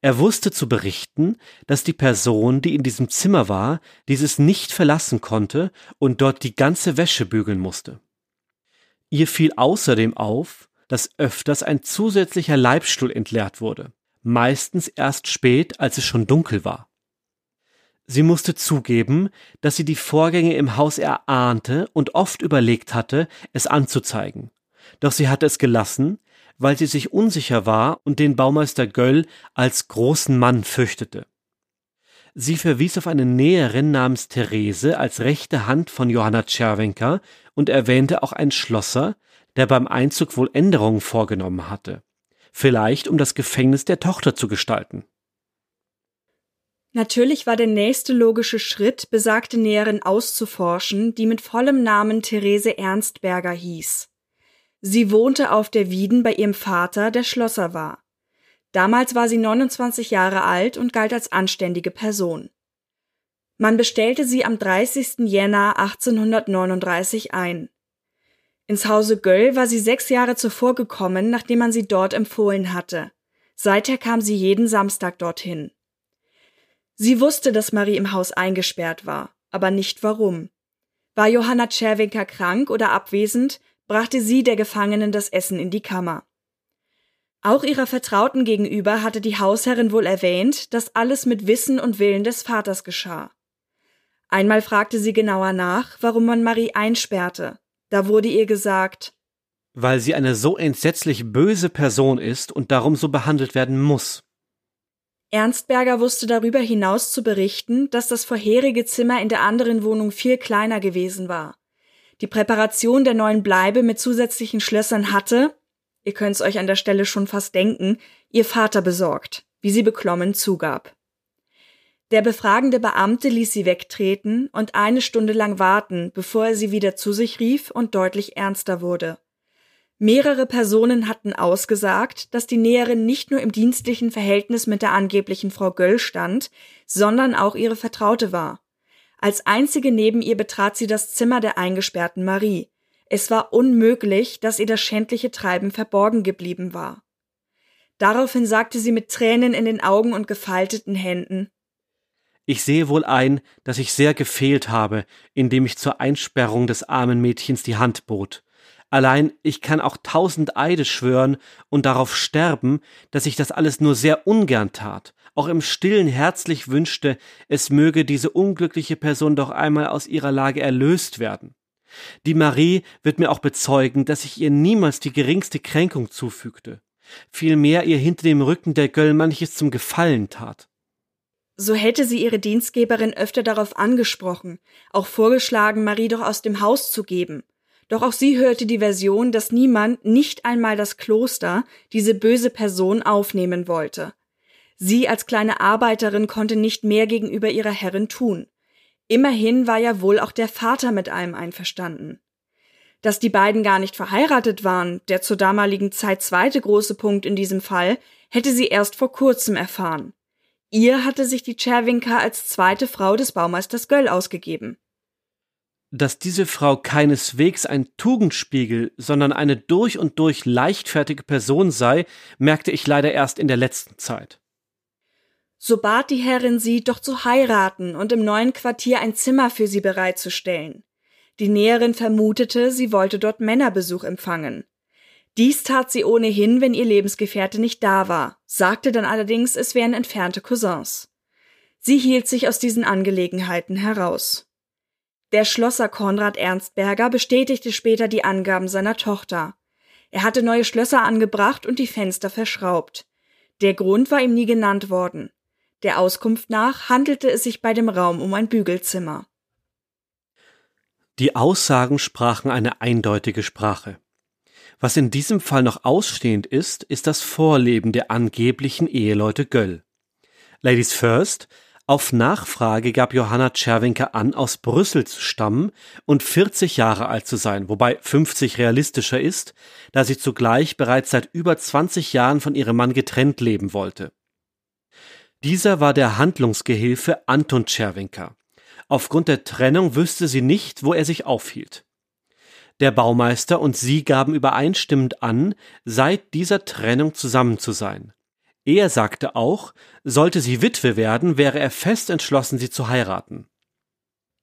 Er wusste zu berichten, dass die Person, die in diesem Zimmer war, dieses nicht verlassen konnte und dort die ganze Wäsche bügeln musste. Ihr fiel außerdem auf, dass öfters ein zusätzlicher Leibstuhl entleert wurde, meistens erst spät, als es schon dunkel war. Sie musste zugeben, dass sie die Vorgänge im Haus erahnte und oft überlegt hatte, es anzuzeigen. Doch sie hatte es gelassen, weil sie sich unsicher war und den Baumeister Göll als großen Mann fürchtete. Sie verwies auf eine Näherin namens Therese als rechte Hand von Johanna Czerwenka und erwähnte auch einen Schlosser, der beim Einzug wohl Änderungen vorgenommen hatte. Vielleicht um das Gefängnis der Tochter zu gestalten. Natürlich war der nächste logische Schritt, besagte Näherin auszuforschen, die mit vollem Namen Therese Ernstberger hieß. Sie wohnte auf der Wieden bei ihrem Vater, der Schlosser war. Damals war sie 29 Jahre alt und galt als anständige Person. Man bestellte sie am 30. Jänner 1839 ein. Ins Hause Göll war sie sechs Jahre zuvor gekommen, nachdem man sie dort empfohlen hatte. Seither kam sie jeden Samstag dorthin. Sie wusste, dass Marie im Haus eingesperrt war, aber nicht warum. War Johanna Czerwinka krank oder abwesend, brachte sie der Gefangenen das Essen in die Kammer. Auch ihrer Vertrauten gegenüber hatte die Hausherrin wohl erwähnt, dass alles mit Wissen und Willen des Vaters geschah. Einmal fragte sie genauer nach, warum man Marie einsperrte, da wurde ihr gesagt, weil sie eine so entsetzlich böse Person ist und darum so behandelt werden muss. Ernstberger wusste darüber hinaus zu berichten, dass das vorherige Zimmer in der anderen Wohnung viel kleiner gewesen war. Die Präparation der neuen Bleibe mit zusätzlichen Schlössern hatte, ihr könnt's euch an der Stelle schon fast denken, ihr Vater besorgt, wie sie beklommen zugab. Der befragende Beamte ließ sie wegtreten und eine Stunde lang warten, bevor er sie wieder zu sich rief und deutlich ernster wurde. Mehrere Personen hatten ausgesagt, dass die Näherin nicht nur im dienstlichen Verhältnis mit der angeblichen Frau Göll stand, sondern auch ihre Vertraute war. Als einzige neben ihr betrat sie das Zimmer der eingesperrten Marie. Es war unmöglich, dass ihr das schändliche Treiben verborgen geblieben war. Daraufhin sagte sie mit Tränen in den Augen und gefalteten Händen ich sehe wohl ein, dass ich sehr gefehlt habe, indem ich zur Einsperrung des armen Mädchens die Hand bot. Allein ich kann auch tausend Eide schwören und darauf sterben, dass ich das alles nur sehr ungern tat, auch im stillen herzlich wünschte, es möge diese unglückliche Person doch einmal aus ihrer Lage erlöst werden. Die Marie wird mir auch bezeugen, dass ich ihr niemals die geringste Kränkung zufügte, vielmehr ihr hinter dem Rücken der Göll manches zum Gefallen tat. So hätte sie ihre Dienstgeberin öfter darauf angesprochen, auch vorgeschlagen, Marie doch aus dem Haus zu geben. Doch auch sie hörte die Version, dass niemand, nicht einmal das Kloster, diese böse Person aufnehmen wollte. Sie als kleine Arbeiterin konnte nicht mehr gegenüber ihrer Herrin tun. Immerhin war ja wohl auch der Vater mit allem einverstanden. Dass die beiden gar nicht verheiratet waren, der zur damaligen Zeit zweite große Punkt in diesem Fall, hätte sie erst vor kurzem erfahren. Ihr hatte sich die Czerwinka als zweite Frau des Baumeisters Göll ausgegeben. Dass diese Frau keineswegs ein Tugendspiegel, sondern eine durch und durch leichtfertige Person sei, merkte ich leider erst in der letzten Zeit. So bat die Herrin sie, doch zu heiraten und im neuen Quartier ein Zimmer für sie bereitzustellen. Die Näherin vermutete, sie wollte dort Männerbesuch empfangen. Dies tat sie ohnehin, wenn ihr Lebensgefährte nicht da war, sagte dann allerdings, es wären entfernte Cousins. Sie hielt sich aus diesen Angelegenheiten heraus. Der Schlosser Konrad Ernstberger bestätigte später die Angaben seiner Tochter. Er hatte neue Schlösser angebracht und die Fenster verschraubt. Der Grund war ihm nie genannt worden. Der Auskunft nach handelte es sich bei dem Raum um ein Bügelzimmer. Die Aussagen sprachen eine eindeutige Sprache. Was in diesem Fall noch ausstehend ist, ist das Vorleben der angeblichen Eheleute Göll. Ladies first, auf Nachfrage gab Johanna Czerwinke an, aus Brüssel zu stammen und 40 Jahre alt zu sein, wobei 50 realistischer ist, da sie zugleich bereits seit über 20 Jahren von ihrem Mann getrennt leben wollte. Dieser war der Handlungsgehilfe Anton Czerwinka. Aufgrund der Trennung wüsste sie nicht, wo er sich aufhielt. Der Baumeister und sie gaben übereinstimmend an, seit dieser Trennung zusammen zu sein. Er sagte auch, sollte sie Witwe werden, wäre er fest entschlossen, sie zu heiraten.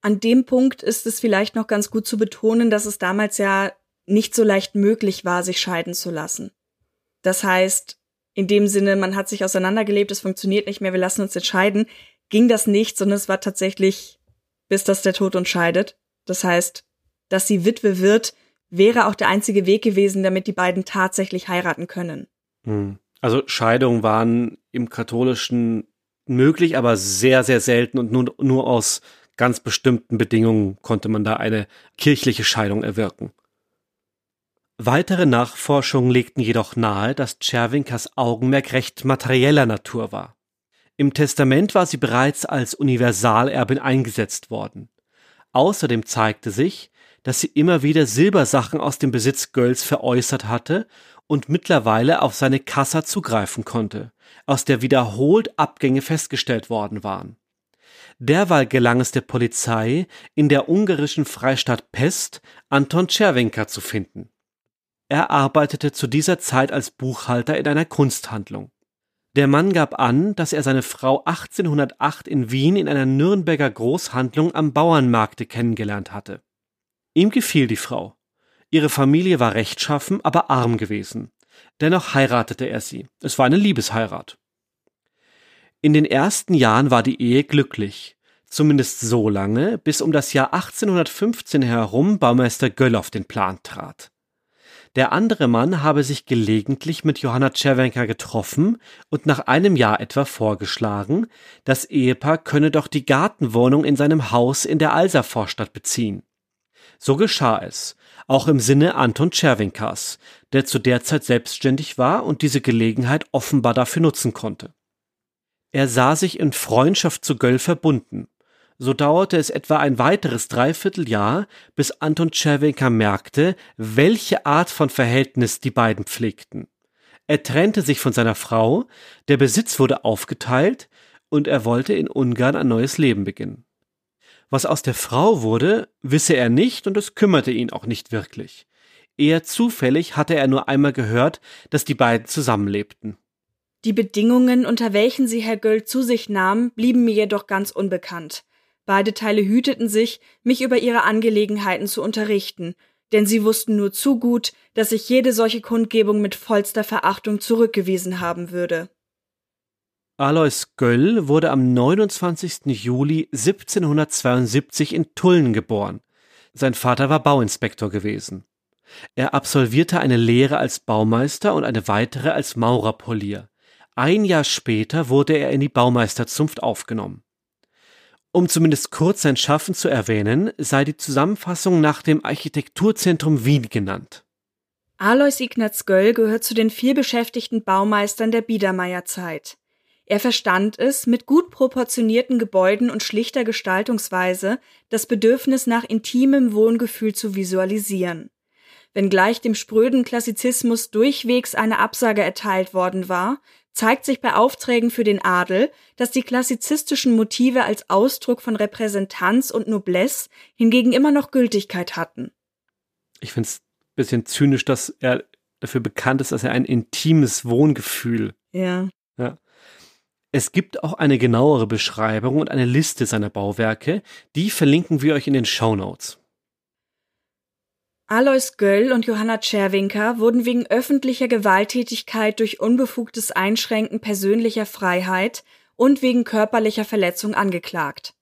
An dem Punkt ist es vielleicht noch ganz gut zu betonen, dass es damals ja nicht so leicht möglich war, sich scheiden zu lassen. Das heißt, in dem Sinne, man hat sich auseinandergelebt, es funktioniert nicht mehr, wir lassen uns entscheiden, ging das nicht, sondern es war tatsächlich, bis dass der Tod uns scheidet. Das heißt, dass sie Witwe wird, wäre auch der einzige Weg gewesen, damit die beiden tatsächlich heiraten können. Hm. Also Scheidungen waren im katholischen möglich, aber sehr, sehr selten und nur, nur aus ganz bestimmten Bedingungen konnte man da eine kirchliche Scheidung erwirken. Weitere Nachforschungen legten jedoch nahe, dass Czerwinkers Augenmerk recht materieller Natur war. Im Testament war sie bereits als Universalerbin eingesetzt worden. Außerdem zeigte sich, dass sie immer wieder Silbersachen aus dem Besitz Gölls veräußert hatte und mittlerweile auf seine Kassa zugreifen konnte, aus der wiederholt Abgänge festgestellt worden waren. Derweil gelang es der Polizei, in der ungarischen Freistadt Pest Anton Czerwenka zu finden. Er arbeitete zu dieser Zeit als Buchhalter in einer Kunsthandlung. Der Mann gab an, dass er seine Frau 1808 in Wien in einer Nürnberger Großhandlung am Bauernmarkte kennengelernt hatte. Ihm gefiel die Frau. Ihre Familie war rechtschaffen, aber arm gewesen. Dennoch heiratete er sie. Es war eine Liebesheirat. In den ersten Jahren war die Ehe glücklich. Zumindest so lange, bis um das Jahr 1815 herum Baumeister Göll auf den Plan trat. Der andere Mann habe sich gelegentlich mit Johanna Czerwenka getroffen und nach einem Jahr etwa vorgeschlagen, das Ehepaar könne doch die Gartenwohnung in seinem Haus in der Alservorstadt beziehen. So geschah es, auch im Sinne Anton Czerwinkas, der zu der Zeit selbstständig war und diese Gelegenheit offenbar dafür nutzen konnte. Er sah sich in Freundschaft zu Göll verbunden. So dauerte es etwa ein weiteres Dreivierteljahr, bis Anton Czerwinka merkte, welche Art von Verhältnis die beiden pflegten. Er trennte sich von seiner Frau, der Besitz wurde aufgeteilt und er wollte in Ungarn ein neues Leben beginnen. Was aus der Frau wurde, wisse er nicht und es kümmerte ihn auch nicht wirklich. Eher zufällig hatte er nur einmal gehört, dass die beiden zusammenlebten. Die Bedingungen, unter welchen sie Herr Göll zu sich nahm, blieben mir jedoch ganz unbekannt. Beide Teile hüteten sich, mich über ihre Angelegenheiten zu unterrichten, denn sie wussten nur zu gut, dass ich jede solche Kundgebung mit vollster Verachtung zurückgewiesen haben würde. Alois Göll wurde am 29. Juli 1772 in Tulln geboren. Sein Vater war Bauinspektor gewesen. Er absolvierte eine Lehre als Baumeister und eine weitere als Maurerpolier. Ein Jahr später wurde er in die Baumeisterzunft aufgenommen. Um zumindest kurz sein Schaffen zu erwähnen, sei die Zusammenfassung nach dem Architekturzentrum Wien genannt. Alois Ignaz Göll gehört zu den vielbeschäftigten Baumeistern der Biedermeierzeit. Er verstand es, mit gut proportionierten Gebäuden und schlichter Gestaltungsweise das Bedürfnis nach intimem Wohngefühl zu visualisieren. Wenngleich dem spröden Klassizismus durchwegs eine Absage erteilt worden war, zeigt sich bei Aufträgen für den Adel, dass die klassizistischen Motive als Ausdruck von Repräsentanz und Noblesse hingegen immer noch Gültigkeit hatten. Ich finde es ein bisschen zynisch, dass er dafür bekannt ist, dass er ein intimes Wohngefühl ja. ja. Es gibt auch eine genauere Beschreibung und eine Liste seiner Bauwerke, die verlinken wir euch in den Show Notes. Alois Göll und Johanna Czerwinka wurden wegen öffentlicher Gewalttätigkeit durch unbefugtes Einschränken persönlicher Freiheit und wegen körperlicher Verletzung angeklagt.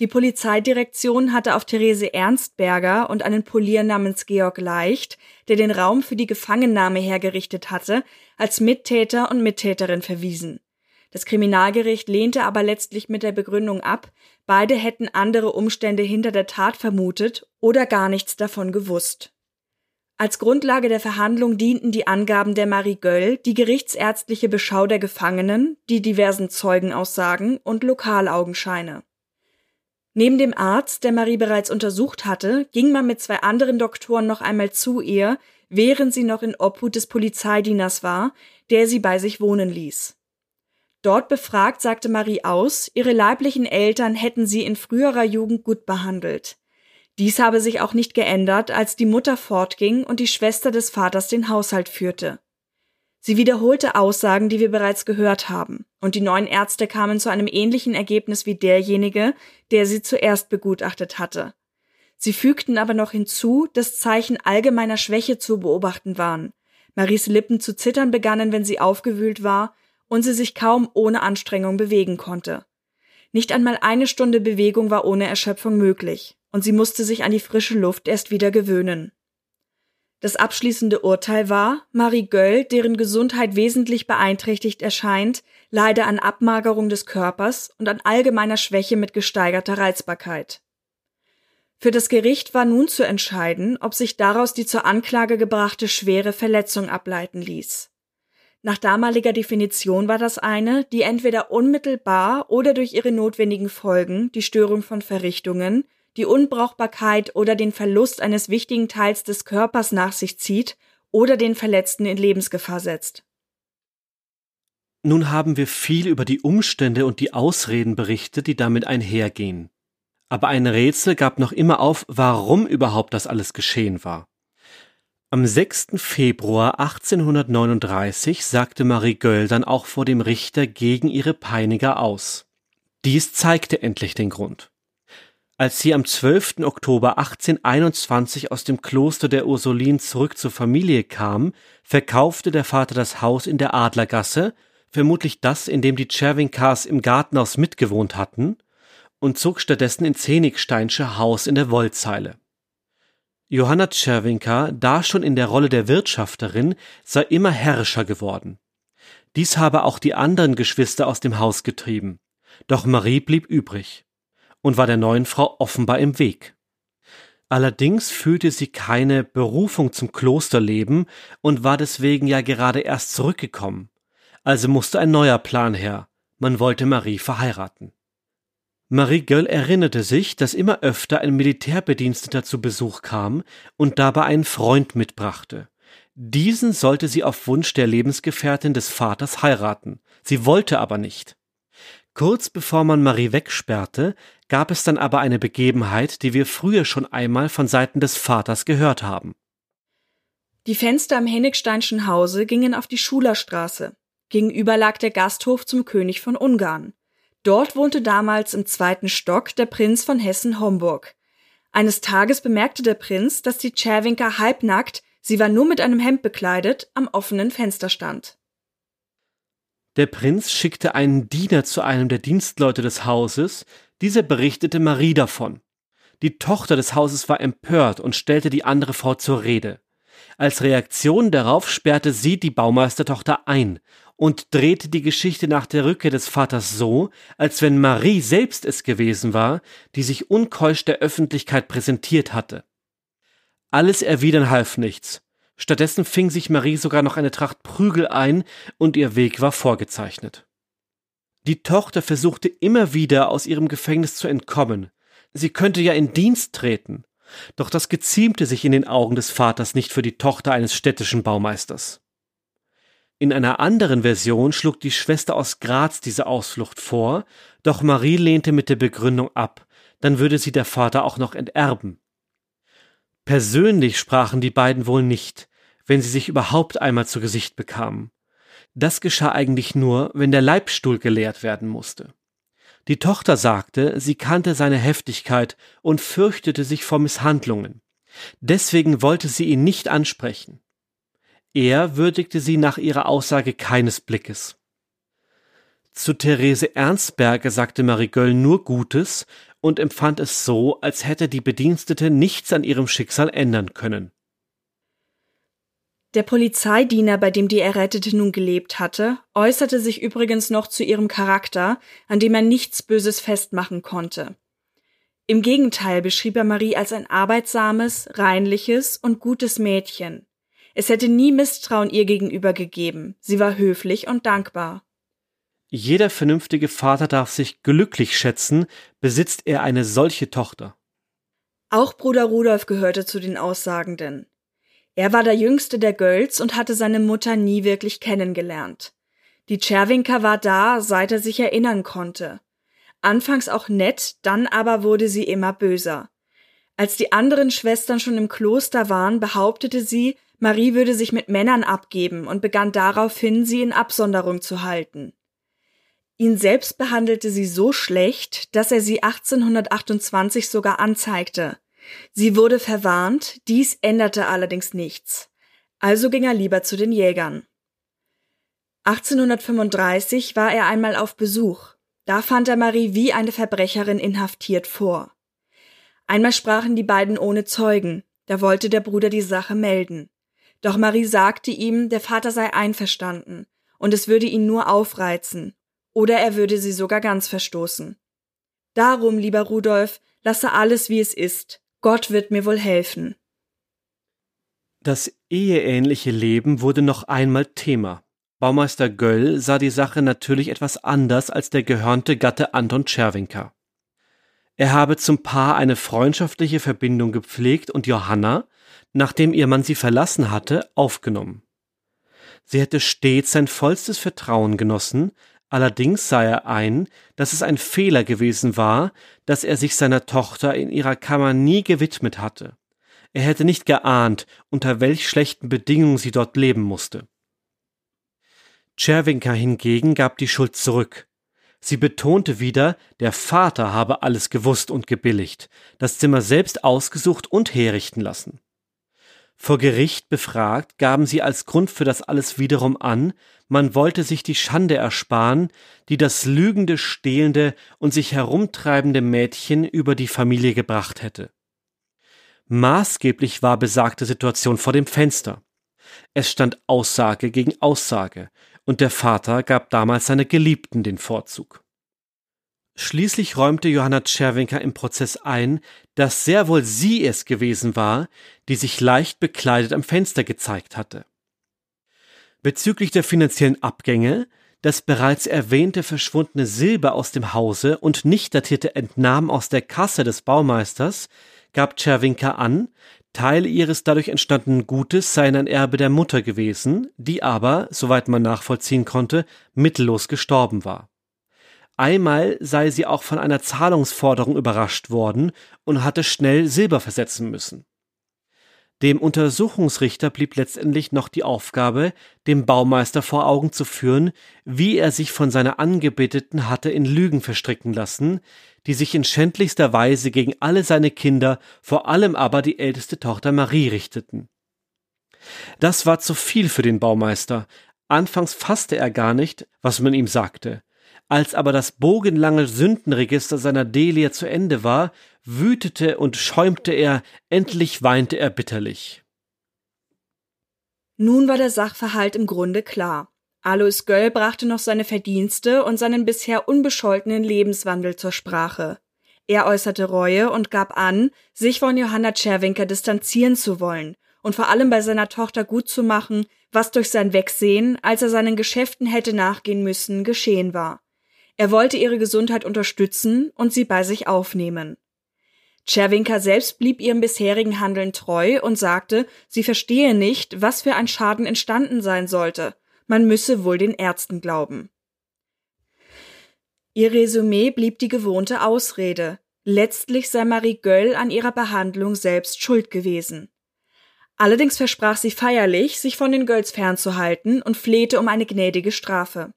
Die Polizeidirektion hatte auf Therese Ernstberger und einen Polier namens Georg Leicht, der den Raum für die Gefangennahme hergerichtet hatte, als Mittäter und Mittäterin verwiesen. Das Kriminalgericht lehnte aber letztlich mit der Begründung ab, beide hätten andere Umstände hinter der Tat vermutet oder gar nichts davon gewusst. Als Grundlage der Verhandlung dienten die Angaben der Marie Göll, die gerichtsärztliche Beschau der Gefangenen, die diversen Zeugenaussagen und Lokalaugenscheine. Neben dem Arzt, der Marie bereits untersucht hatte, ging man mit zwei anderen Doktoren noch einmal zu ihr, während sie noch in Obhut des Polizeidieners war, der sie bei sich wohnen ließ. Dort befragt sagte Marie aus, ihre leiblichen Eltern hätten sie in früherer Jugend gut behandelt. Dies habe sich auch nicht geändert, als die Mutter fortging und die Schwester des Vaters den Haushalt führte. Sie wiederholte Aussagen, die wir bereits gehört haben, und die neuen Ärzte kamen zu einem ähnlichen Ergebnis wie derjenige, der sie zuerst begutachtet hatte. Sie fügten aber noch hinzu, dass Zeichen allgemeiner Schwäche zu beobachten waren. Maries Lippen zu zittern begannen, wenn sie aufgewühlt war, und sie sich kaum ohne Anstrengung bewegen konnte. Nicht einmal eine Stunde Bewegung war ohne Erschöpfung möglich, und sie musste sich an die frische Luft erst wieder gewöhnen. Das abschließende Urteil war, Marie Göll, deren Gesundheit wesentlich beeinträchtigt erscheint, leide an Abmagerung des Körpers und an allgemeiner Schwäche mit gesteigerter Reizbarkeit. Für das Gericht war nun zu entscheiden, ob sich daraus die zur Anklage gebrachte schwere Verletzung ableiten ließ. Nach damaliger Definition war das eine, die entweder unmittelbar oder durch ihre notwendigen Folgen, die Störung von Verrichtungen, die Unbrauchbarkeit oder den Verlust eines wichtigen Teils des Körpers nach sich zieht oder den Verletzten in Lebensgefahr setzt. Nun haben wir viel über die Umstände und die Ausreden berichtet, die damit einhergehen. Aber ein Rätsel gab noch immer auf, warum überhaupt das alles geschehen war. Am 6. Februar 1839 sagte Marie Göll dann auch vor dem Richter gegen ihre Peiniger aus. Dies zeigte endlich den Grund. Als sie am 12. Oktober 1821 aus dem Kloster der Ursulinen zurück zur Familie kam, verkaufte der Vater das Haus in der Adlergasse, vermutlich das, in dem die Czerwinkars im Gartenhaus mitgewohnt hatten, und zog stattdessen ins Henigsteinsche Haus in der Wollzeile. Johanna Czerwinka, da schon in der Rolle der Wirtschafterin, sei immer herrischer geworden. Dies habe auch die anderen Geschwister aus dem Haus getrieben. Doch Marie blieb übrig und war der neuen Frau offenbar im Weg. Allerdings fühlte sie keine Berufung zum Klosterleben und war deswegen ja gerade erst zurückgekommen. Also musste ein neuer Plan her. Man wollte Marie verheiraten. Marie Göll erinnerte sich, dass immer öfter ein Militärbediensteter zu Besuch kam und dabei einen Freund mitbrachte. Diesen sollte sie auf Wunsch der Lebensgefährtin des Vaters heiraten. Sie wollte aber nicht. Kurz bevor man Marie wegsperrte, gab es dann aber eine Begebenheit, die wir früher schon einmal von Seiten des Vaters gehört haben. Die Fenster am Henigsteinschen Hause gingen auf die Schulerstraße. Gegenüber lag der Gasthof zum König von Ungarn. Dort wohnte damals im zweiten Stock der Prinz von Hessen-Homburg. Eines Tages bemerkte der Prinz, dass die Czerwinker halbnackt, sie war nur mit einem Hemd bekleidet, am offenen Fenster stand. Der Prinz schickte einen Diener zu einem der Dienstleute des Hauses, dieser berichtete Marie davon. Die Tochter des Hauses war empört und stellte die andere Frau zur Rede. Als Reaktion darauf sperrte sie die Baumeistertochter ein und drehte die Geschichte nach der Rückkehr des Vaters so, als wenn Marie selbst es gewesen war, die sich unkeusch der Öffentlichkeit präsentiert hatte. Alles erwidern half nichts. Stattdessen fing sich Marie sogar noch eine Tracht Prügel ein und ihr Weg war vorgezeichnet. Die Tochter versuchte immer wieder aus ihrem Gefängnis zu entkommen. Sie könnte ja in Dienst treten. Doch das geziemte sich in den Augen des Vaters nicht für die Tochter eines städtischen Baumeisters. In einer anderen Version schlug die Schwester aus Graz diese Ausflucht vor, doch Marie lehnte mit der Begründung ab, dann würde sie der Vater auch noch enterben. Persönlich sprachen die beiden wohl nicht, wenn sie sich überhaupt einmal zu Gesicht bekamen. Das geschah eigentlich nur, wenn der Leibstuhl geleert werden musste. Die Tochter sagte, sie kannte seine Heftigkeit und fürchtete sich vor Misshandlungen. Deswegen wollte sie ihn nicht ansprechen. Er würdigte sie nach ihrer Aussage keines Blickes. Zu Therese Ernstberger sagte Marie Göll nur Gutes und empfand es so, als hätte die Bedienstete nichts an ihrem Schicksal ändern können. Der Polizeidiener, bei dem die Errettete nun gelebt hatte, äußerte sich übrigens noch zu ihrem Charakter, an dem er nichts Böses festmachen konnte. Im Gegenteil beschrieb er Marie als ein arbeitsames, reinliches und gutes Mädchen. Es hätte nie Misstrauen ihr gegenüber gegeben, sie war höflich und dankbar. Jeder vernünftige Vater darf sich glücklich schätzen, besitzt er eine solche Tochter. Auch Bruder Rudolf gehörte zu den Aussagenden. Er war der jüngste der Gölz und hatte seine Mutter nie wirklich kennengelernt. Die Czerwinka war da, seit er sich erinnern konnte. Anfangs auch nett, dann aber wurde sie immer böser. Als die anderen Schwestern schon im Kloster waren, behauptete sie, Marie würde sich mit Männern abgeben und begann daraufhin, sie in Absonderung zu halten. Ihn selbst behandelte sie so schlecht, dass er sie 1828 sogar anzeigte. Sie wurde verwarnt, dies änderte allerdings nichts. Also ging er lieber zu den Jägern. 1835 war er einmal auf Besuch. Da fand er Marie wie eine Verbrecherin inhaftiert vor. Einmal sprachen die beiden ohne Zeugen, da wollte der Bruder die Sache melden. Doch Marie sagte ihm, der Vater sei einverstanden, und es würde ihn nur aufreizen, oder er würde sie sogar ganz verstoßen. Darum, lieber Rudolf, lasse alles wie es ist, Gott wird mir wohl helfen. Das eheähnliche Leben wurde noch einmal Thema. Baumeister Göll sah die Sache natürlich etwas anders als der gehörnte Gatte Anton Czerwinka. Er habe zum Paar eine freundschaftliche Verbindung gepflegt und Johanna, nachdem ihr Mann sie verlassen hatte, aufgenommen. Sie hätte stets sein vollstes Vertrauen genossen, allerdings sah er ein, dass es ein Fehler gewesen war, dass er sich seiner Tochter in ihrer Kammer nie gewidmet hatte. Er hätte nicht geahnt, unter welch schlechten Bedingungen sie dort leben musste. Czerwinka hingegen gab die Schuld zurück. Sie betonte wieder, der Vater habe alles gewusst und gebilligt, das Zimmer selbst ausgesucht und herrichten lassen. Vor Gericht befragt, gaben sie als Grund für das alles wiederum an, man wollte sich die Schande ersparen, die das lügende, stehlende und sich herumtreibende Mädchen über die Familie gebracht hätte. Maßgeblich war besagte Situation vor dem Fenster. Es stand Aussage gegen Aussage, und der Vater gab damals seiner Geliebten den Vorzug. Schließlich räumte Johanna Czerwinka im Prozess ein, dass sehr wohl sie es gewesen war, die sich leicht bekleidet am Fenster gezeigt hatte. Bezüglich der finanziellen Abgänge, das bereits erwähnte verschwundene Silber aus dem Hause und nicht datierte Entnahmen aus der Kasse des Baumeisters gab Czerwinka an, Teile ihres dadurch entstandenen Gutes seien ein Erbe der Mutter gewesen, die aber, soweit man nachvollziehen konnte, mittellos gestorben war. Einmal sei sie auch von einer Zahlungsforderung überrascht worden und hatte schnell Silber versetzen müssen. Dem Untersuchungsrichter blieb letztendlich noch die Aufgabe, dem Baumeister vor Augen zu führen, wie er sich von seiner Angebeteten hatte in Lügen verstricken lassen, die sich in schändlichster Weise gegen alle seine Kinder, vor allem aber die älteste Tochter Marie richteten. Das war zu viel für den Baumeister. Anfangs fasste er gar nicht, was man ihm sagte. Als aber das bogenlange Sündenregister seiner Delia zu Ende war, wütete und schäumte er, endlich weinte er bitterlich. Nun war der Sachverhalt im Grunde klar. Alois Göll brachte noch seine Verdienste und seinen bisher unbescholtenen Lebenswandel zur Sprache. Er äußerte Reue und gab an, sich von Johanna Czerwinker distanzieren zu wollen und vor allem bei seiner Tochter gut zu machen, was durch sein Wegsehen, als er seinen Geschäften hätte nachgehen müssen, geschehen war. Er wollte ihre Gesundheit unterstützen und sie bei sich aufnehmen. Czerwinka selbst blieb ihrem bisherigen Handeln treu und sagte, sie verstehe nicht, was für ein Schaden entstanden sein sollte. Man müsse wohl den Ärzten glauben. Ihr Resümee blieb die gewohnte Ausrede. Letztlich sei Marie Göll an ihrer Behandlung selbst schuld gewesen. Allerdings versprach sie feierlich, sich von den Gölls fernzuhalten und flehte um eine gnädige Strafe.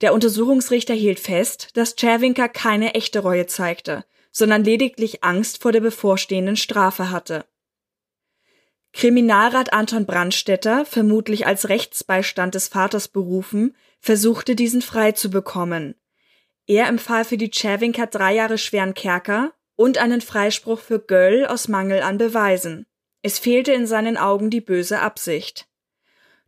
Der Untersuchungsrichter hielt fest, dass Czerwinka keine echte Reue zeigte, sondern lediglich Angst vor der bevorstehenden Strafe hatte. Kriminalrat Anton Brandstetter, vermutlich als Rechtsbeistand des Vaters berufen, versuchte diesen frei zu bekommen. Er empfahl für die Czerwinka drei Jahre schweren Kerker und einen Freispruch für Göll aus Mangel an Beweisen. Es fehlte in seinen Augen die böse Absicht.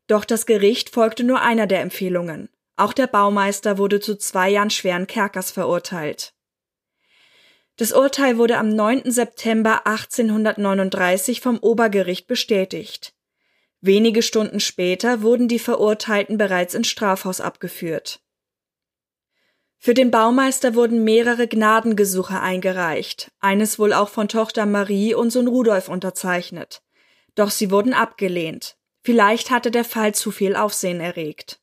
Doch das Gericht folgte nur einer der Empfehlungen. Auch der Baumeister wurde zu zwei Jahren schweren Kerkers verurteilt. Das Urteil wurde am 9. September 1839 vom Obergericht bestätigt. Wenige Stunden später wurden die Verurteilten bereits ins Strafhaus abgeführt. Für den Baumeister wurden mehrere Gnadengesuche eingereicht, eines wohl auch von Tochter Marie und Sohn Rudolf unterzeichnet. Doch sie wurden abgelehnt. Vielleicht hatte der Fall zu viel Aufsehen erregt.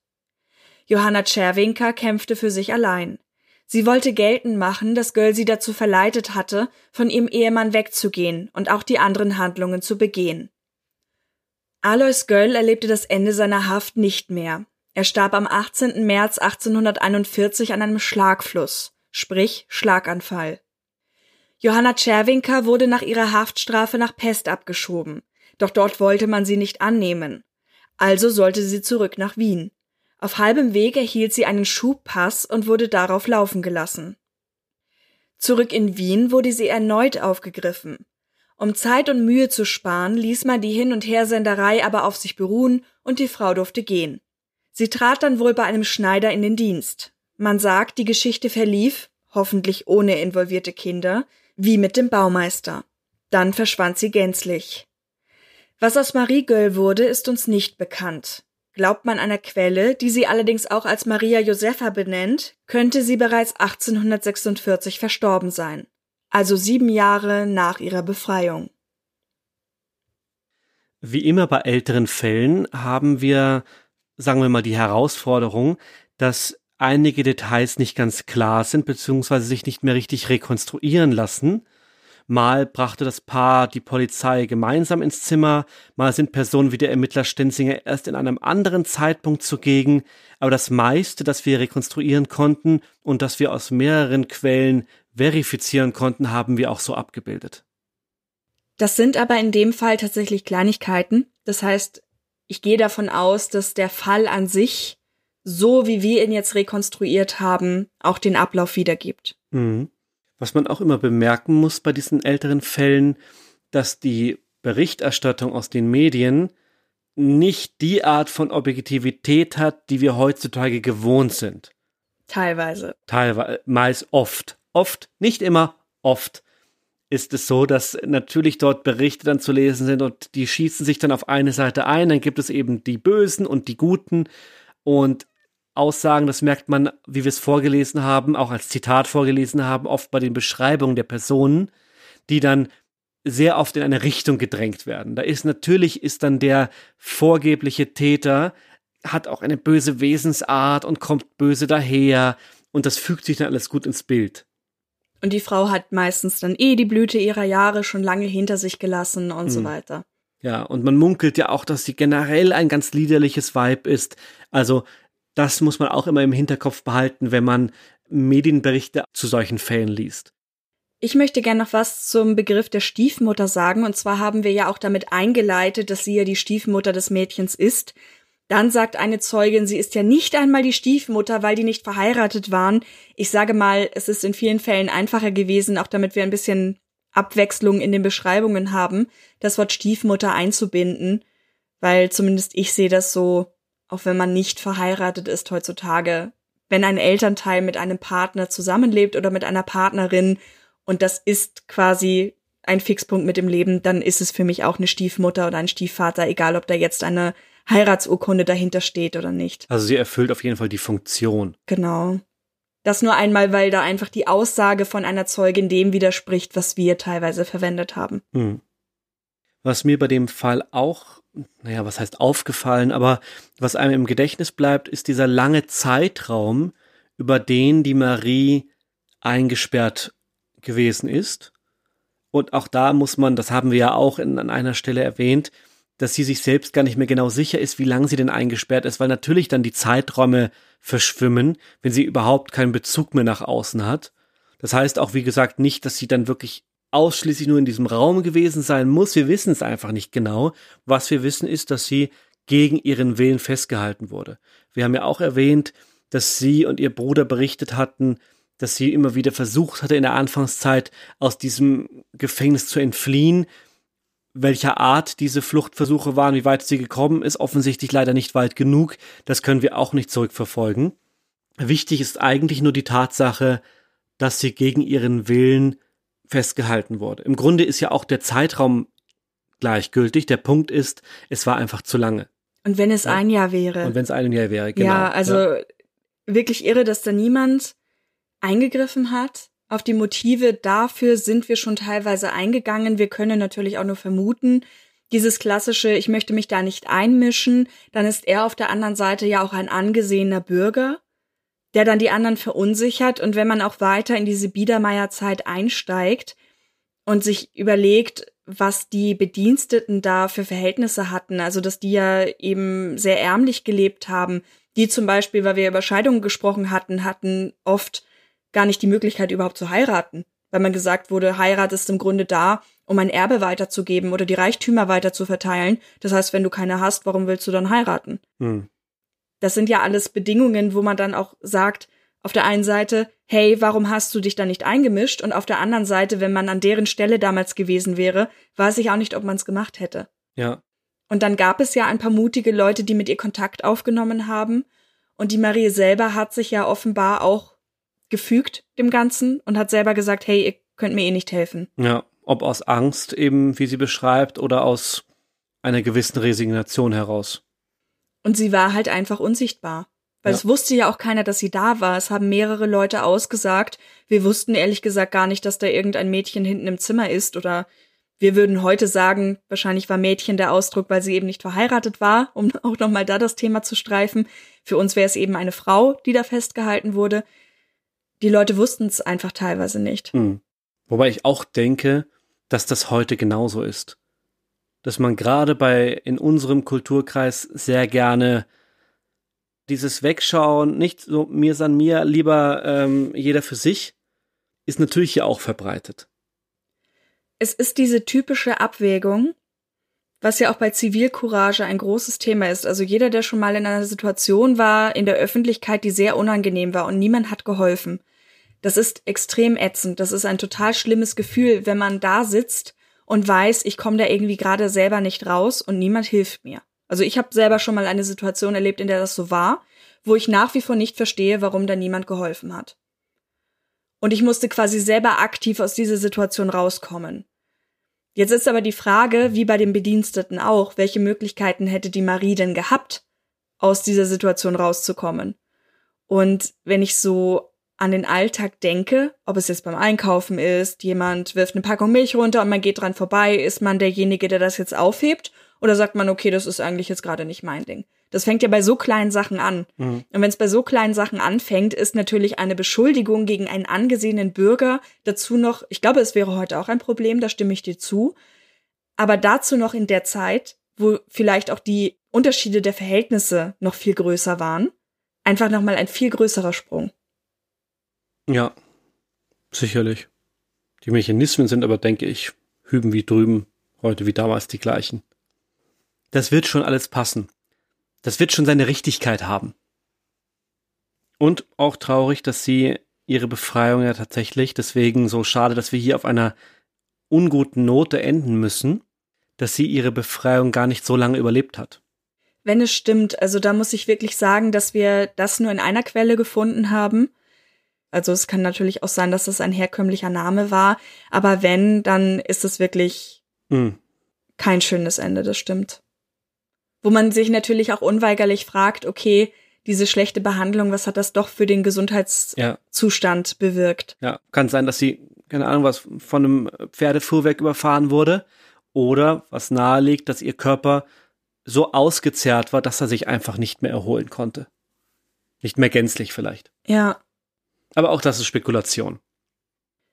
Johanna Czerwinka kämpfte für sich allein. Sie wollte geltend machen, dass Göll sie dazu verleitet hatte, von ihrem Ehemann wegzugehen und auch die anderen Handlungen zu begehen. Alois Göll erlebte das Ende seiner Haft nicht mehr. Er starb am 18. März 1841 an einem Schlagfluss, sprich Schlaganfall. Johanna Czerwinka wurde nach ihrer Haftstrafe nach Pest abgeschoben, doch dort wollte man sie nicht annehmen. Also sollte sie zurück nach Wien. Auf halbem Weg erhielt sie einen Schubpass und wurde darauf laufen gelassen. Zurück in Wien wurde sie erneut aufgegriffen. Um Zeit und Mühe zu sparen, ließ man die Hin- und Hersenderei aber auf sich beruhen und die Frau durfte gehen. Sie trat dann wohl bei einem Schneider in den Dienst. Man sagt, die Geschichte verlief, hoffentlich ohne involvierte Kinder, wie mit dem Baumeister. Dann verschwand sie gänzlich. Was aus Marie Göll wurde, ist uns nicht bekannt. Glaubt man einer Quelle, die sie allerdings auch als Maria Josepha benennt, könnte sie bereits 1846 verstorben sein also sieben Jahre nach ihrer Befreiung. Wie immer bei älteren Fällen haben wir, sagen wir mal, die Herausforderung, dass einige Details nicht ganz klar sind, beziehungsweise sich nicht mehr richtig rekonstruieren lassen. Mal brachte das Paar die Polizei gemeinsam ins Zimmer, mal sind Personen wie der Ermittler Stenzinger erst in einem anderen Zeitpunkt zugegen, aber das meiste, das wir rekonstruieren konnten und das wir aus mehreren Quellen verifizieren konnten, haben wir auch so abgebildet. Das sind aber in dem Fall tatsächlich Kleinigkeiten. Das heißt, ich gehe davon aus, dass der Fall an sich, so wie wir ihn jetzt rekonstruiert haben, auch den Ablauf wiedergibt. Mhm. Was man auch immer bemerken muss bei diesen älteren Fällen, dass die Berichterstattung aus den Medien nicht die Art von Objektivität hat, die wir heutzutage gewohnt sind. Teilweise. Teilweise, meist oft oft, nicht immer, oft ist es so, dass natürlich dort Berichte dann zu lesen sind und die schießen sich dann auf eine Seite ein, dann gibt es eben die Bösen und die Guten und Aussagen, das merkt man, wie wir es vorgelesen haben, auch als Zitat vorgelesen haben, oft bei den Beschreibungen der Personen, die dann sehr oft in eine Richtung gedrängt werden. Da ist natürlich ist dann der vorgebliche Täter hat auch eine böse Wesensart und kommt böse daher und das fügt sich dann alles gut ins Bild. Und die Frau hat meistens dann eh die Blüte ihrer Jahre schon lange hinter sich gelassen und mhm. so weiter. Ja, und man munkelt ja auch, dass sie generell ein ganz liederliches Weib ist. Also, das muss man auch immer im Hinterkopf behalten, wenn man Medienberichte zu solchen Fällen liest. Ich möchte gerne noch was zum Begriff der Stiefmutter sagen. Und zwar haben wir ja auch damit eingeleitet, dass sie ja die Stiefmutter des Mädchens ist. Dann sagt eine Zeugin, sie ist ja nicht einmal die Stiefmutter, weil die nicht verheiratet waren. Ich sage mal, es ist in vielen Fällen einfacher gewesen, auch damit wir ein bisschen Abwechslung in den Beschreibungen haben, das Wort Stiefmutter einzubinden, weil zumindest ich sehe das so, auch wenn man nicht verheiratet ist heutzutage, wenn ein Elternteil mit einem Partner zusammenlebt oder mit einer Partnerin und das ist quasi ein Fixpunkt mit dem Leben, dann ist es für mich auch eine Stiefmutter oder ein Stiefvater, egal ob da jetzt eine Heiratsurkunde dahinter steht oder nicht. Also sie erfüllt auf jeden Fall die Funktion. Genau. Das nur einmal, weil da einfach die Aussage von einer Zeugin dem widerspricht, was wir teilweise verwendet haben. Hm. Was mir bei dem Fall auch, naja, was heißt aufgefallen, aber was einem im Gedächtnis bleibt, ist dieser lange Zeitraum, über den die Marie eingesperrt gewesen ist. Und auch da muss man, das haben wir ja auch in, an einer Stelle erwähnt, dass sie sich selbst gar nicht mehr genau sicher ist, wie lange sie denn eingesperrt ist, weil natürlich dann die Zeiträume verschwimmen, wenn sie überhaupt keinen Bezug mehr nach außen hat. Das heißt auch, wie gesagt, nicht, dass sie dann wirklich ausschließlich nur in diesem Raum gewesen sein muss. Wir wissen es einfach nicht genau. Was wir wissen ist, dass sie gegen ihren Willen festgehalten wurde. Wir haben ja auch erwähnt, dass sie und ihr Bruder berichtet hatten, dass sie immer wieder versucht hatte, in der Anfangszeit aus diesem Gefängnis zu entfliehen, welcher Art diese Fluchtversuche waren, wie weit sie gekommen ist, offensichtlich leider nicht weit genug. Das können wir auch nicht zurückverfolgen. Wichtig ist eigentlich nur die Tatsache, dass sie gegen ihren Willen festgehalten wurde. Im Grunde ist ja auch der Zeitraum gleichgültig. Der Punkt ist, es war einfach zu lange. Und wenn es ja. ein Jahr wäre. Und wenn es ein Jahr wäre, genau. Ja, also ja. wirklich irre, dass da niemand eingegriffen hat. Auf die Motive dafür sind wir schon teilweise eingegangen. Wir können natürlich auch nur vermuten, dieses klassische, ich möchte mich da nicht einmischen, dann ist er auf der anderen Seite ja auch ein angesehener Bürger, der dann die anderen verunsichert. Und wenn man auch weiter in diese Biedermeierzeit einsteigt und sich überlegt, was die Bediensteten da für Verhältnisse hatten, also dass die ja eben sehr ärmlich gelebt haben, die zum Beispiel, weil wir über Scheidungen gesprochen hatten, hatten oft gar nicht die Möglichkeit überhaupt zu heiraten, weil man gesagt wurde, Heirat ist im Grunde da, um ein Erbe weiterzugeben oder die Reichtümer weiter zu verteilen. Das heißt, wenn du keine hast, warum willst du dann heiraten? Hm. Das sind ja alles Bedingungen, wo man dann auch sagt, auf der einen Seite, hey, warum hast du dich da nicht eingemischt? Und auf der anderen Seite, wenn man an deren Stelle damals gewesen wäre, weiß ich auch nicht, ob man es gemacht hätte. Ja. Und dann gab es ja ein paar mutige Leute, die mit ihr Kontakt aufgenommen haben. Und die Marie selber hat sich ja offenbar auch gefügt dem Ganzen und hat selber gesagt, hey, ihr könnt mir eh nicht helfen. Ja, ob aus Angst eben, wie sie beschreibt, oder aus einer gewissen Resignation heraus. Und sie war halt einfach unsichtbar. Weil ja. es wusste ja auch keiner, dass sie da war. Es haben mehrere Leute ausgesagt. Wir wussten ehrlich gesagt gar nicht, dass da irgendein Mädchen hinten im Zimmer ist oder wir würden heute sagen, wahrscheinlich war Mädchen der Ausdruck, weil sie eben nicht verheiratet war, um auch nochmal da das Thema zu streifen. Für uns wäre es eben eine Frau, die da festgehalten wurde. Die Leute wussten es einfach teilweise nicht. Hm. Wobei ich auch denke, dass das heute genauso ist. Dass man gerade bei in unserem Kulturkreis sehr gerne dieses Wegschauen, nicht so mir san mir, lieber ähm, jeder für sich, ist natürlich hier auch verbreitet. Es ist diese typische Abwägung, was ja auch bei Zivilcourage ein großes Thema ist. Also jeder, der schon mal in einer Situation war in der Öffentlichkeit, die sehr unangenehm war und niemand hat geholfen. Das ist extrem ätzend. Das ist ein total schlimmes Gefühl, wenn man da sitzt und weiß, ich komme da irgendwie gerade selber nicht raus und niemand hilft mir. Also ich habe selber schon mal eine Situation erlebt, in der das so war, wo ich nach wie vor nicht verstehe, warum da niemand geholfen hat. Und ich musste quasi selber aktiv aus dieser Situation rauskommen. Jetzt ist aber die Frage, wie bei den Bediensteten auch, welche Möglichkeiten hätte die Marie denn gehabt, aus dieser Situation rauszukommen? Und wenn ich so an den Alltag denke, ob es jetzt beim Einkaufen ist, jemand wirft eine Packung Milch runter und man geht dran vorbei, ist man derjenige, der das jetzt aufhebt oder sagt man, okay, das ist eigentlich jetzt gerade nicht mein Ding? Das fängt ja bei so kleinen Sachen an. Mhm. Und wenn es bei so kleinen Sachen anfängt, ist natürlich eine Beschuldigung gegen einen angesehenen Bürger dazu noch, ich glaube, es wäre heute auch ein Problem, da stimme ich dir zu. Aber dazu noch in der Zeit, wo vielleicht auch die Unterschiede der Verhältnisse noch viel größer waren, einfach nochmal ein viel größerer Sprung. Ja, sicherlich. Die Mechanismen sind aber, denke ich, hüben wie drüben, heute wie damals die gleichen das wird schon alles passen. Das wird schon seine Richtigkeit haben. Und auch traurig, dass sie ihre Befreiung ja tatsächlich, deswegen so schade, dass wir hier auf einer unguten Note enden müssen, dass sie ihre Befreiung gar nicht so lange überlebt hat. Wenn es stimmt, also da muss ich wirklich sagen, dass wir das nur in einer Quelle gefunden haben. Also es kann natürlich auch sein, dass das ein herkömmlicher Name war, aber wenn, dann ist es wirklich mm. kein schönes Ende, das stimmt wo man sich natürlich auch unweigerlich fragt, okay, diese schlechte Behandlung, was hat das doch für den Gesundheitszustand ja. bewirkt? Ja, kann sein, dass sie, keine Ahnung, was von einem Pferdefuhrwerk überfahren wurde oder was nahelegt, dass ihr Körper so ausgezehrt war, dass er sich einfach nicht mehr erholen konnte. Nicht mehr gänzlich vielleicht. Ja. Aber auch das ist Spekulation.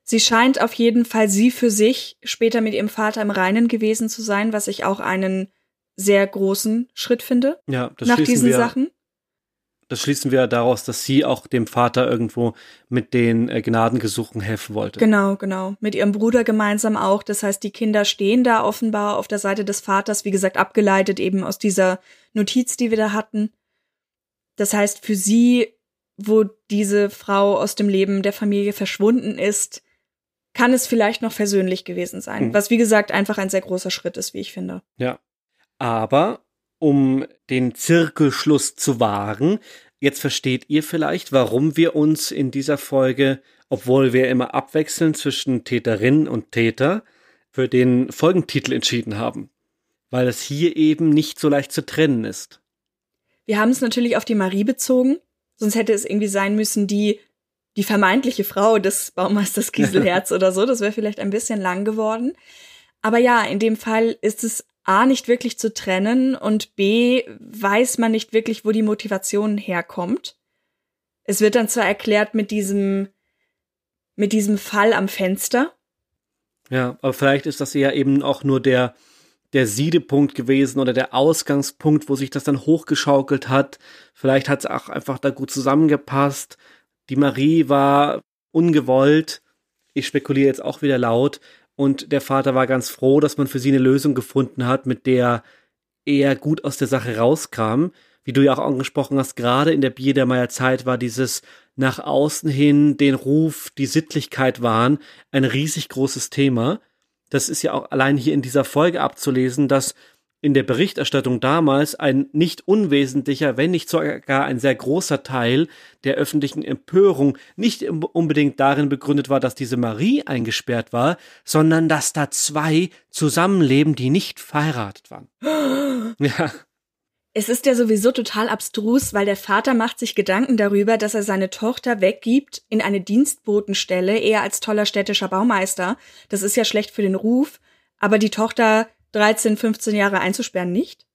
Sie scheint auf jeden Fall sie für sich später mit ihrem Vater im Reinen gewesen zu sein, was ich auch einen sehr großen Schritt finde. Ja, das nach diesen wir, Sachen. Das schließen wir daraus, dass sie auch dem Vater irgendwo mit den äh, Gnadengesuchen helfen wollte. Genau, genau. Mit ihrem Bruder gemeinsam auch. Das heißt, die Kinder stehen da offenbar auf der Seite des Vaters, wie gesagt, abgeleitet eben aus dieser Notiz, die wir da hatten. Das heißt, für sie, wo diese Frau aus dem Leben der Familie verschwunden ist, kann es vielleicht noch versöhnlich gewesen sein. Hm. Was, wie gesagt, einfach ein sehr großer Schritt ist, wie ich finde. Ja, aber um den Zirkelschluss zu wahren, jetzt versteht ihr vielleicht, warum wir uns in dieser Folge, obwohl wir immer abwechseln zwischen Täterin und Täter, für den Folgentitel entschieden haben. Weil es hier eben nicht so leicht zu trennen ist. Wir haben es natürlich auf die Marie bezogen, sonst hätte es irgendwie sein müssen, die die vermeintliche Frau des Baumeisters Gieselherz oder so. Das wäre vielleicht ein bisschen lang geworden. Aber ja, in dem Fall ist es A nicht wirklich zu trennen und B weiß man nicht wirklich, wo die Motivation herkommt. Es wird dann zwar erklärt mit diesem mit diesem Fall am Fenster. Ja, aber vielleicht ist das ja eben auch nur der, der Siedepunkt gewesen oder der Ausgangspunkt, wo sich das dann hochgeschaukelt hat. Vielleicht hat es auch einfach da gut zusammengepasst. Die Marie war ungewollt. Ich spekuliere jetzt auch wieder laut. Und der Vater war ganz froh, dass man für sie eine Lösung gefunden hat, mit der er gut aus der Sache rauskam. Wie du ja auch angesprochen hast, gerade in der Biedermeier Zeit war dieses nach außen hin den Ruf, die Sittlichkeit wahren, ein riesig großes Thema. Das ist ja auch allein hier in dieser Folge abzulesen, dass in der Berichterstattung damals ein nicht unwesentlicher, wenn nicht sogar ein sehr großer Teil der öffentlichen Empörung nicht unbedingt darin begründet war, dass diese Marie eingesperrt war, sondern dass da zwei zusammenleben, die nicht verheiratet waren. ja. Es ist ja sowieso total abstrus, weil der Vater macht sich Gedanken darüber, dass er seine Tochter weggibt in eine Dienstbotenstelle, eher als toller städtischer Baumeister. Das ist ja schlecht für den Ruf. Aber die Tochter 13, 15 Jahre einzusperren nicht?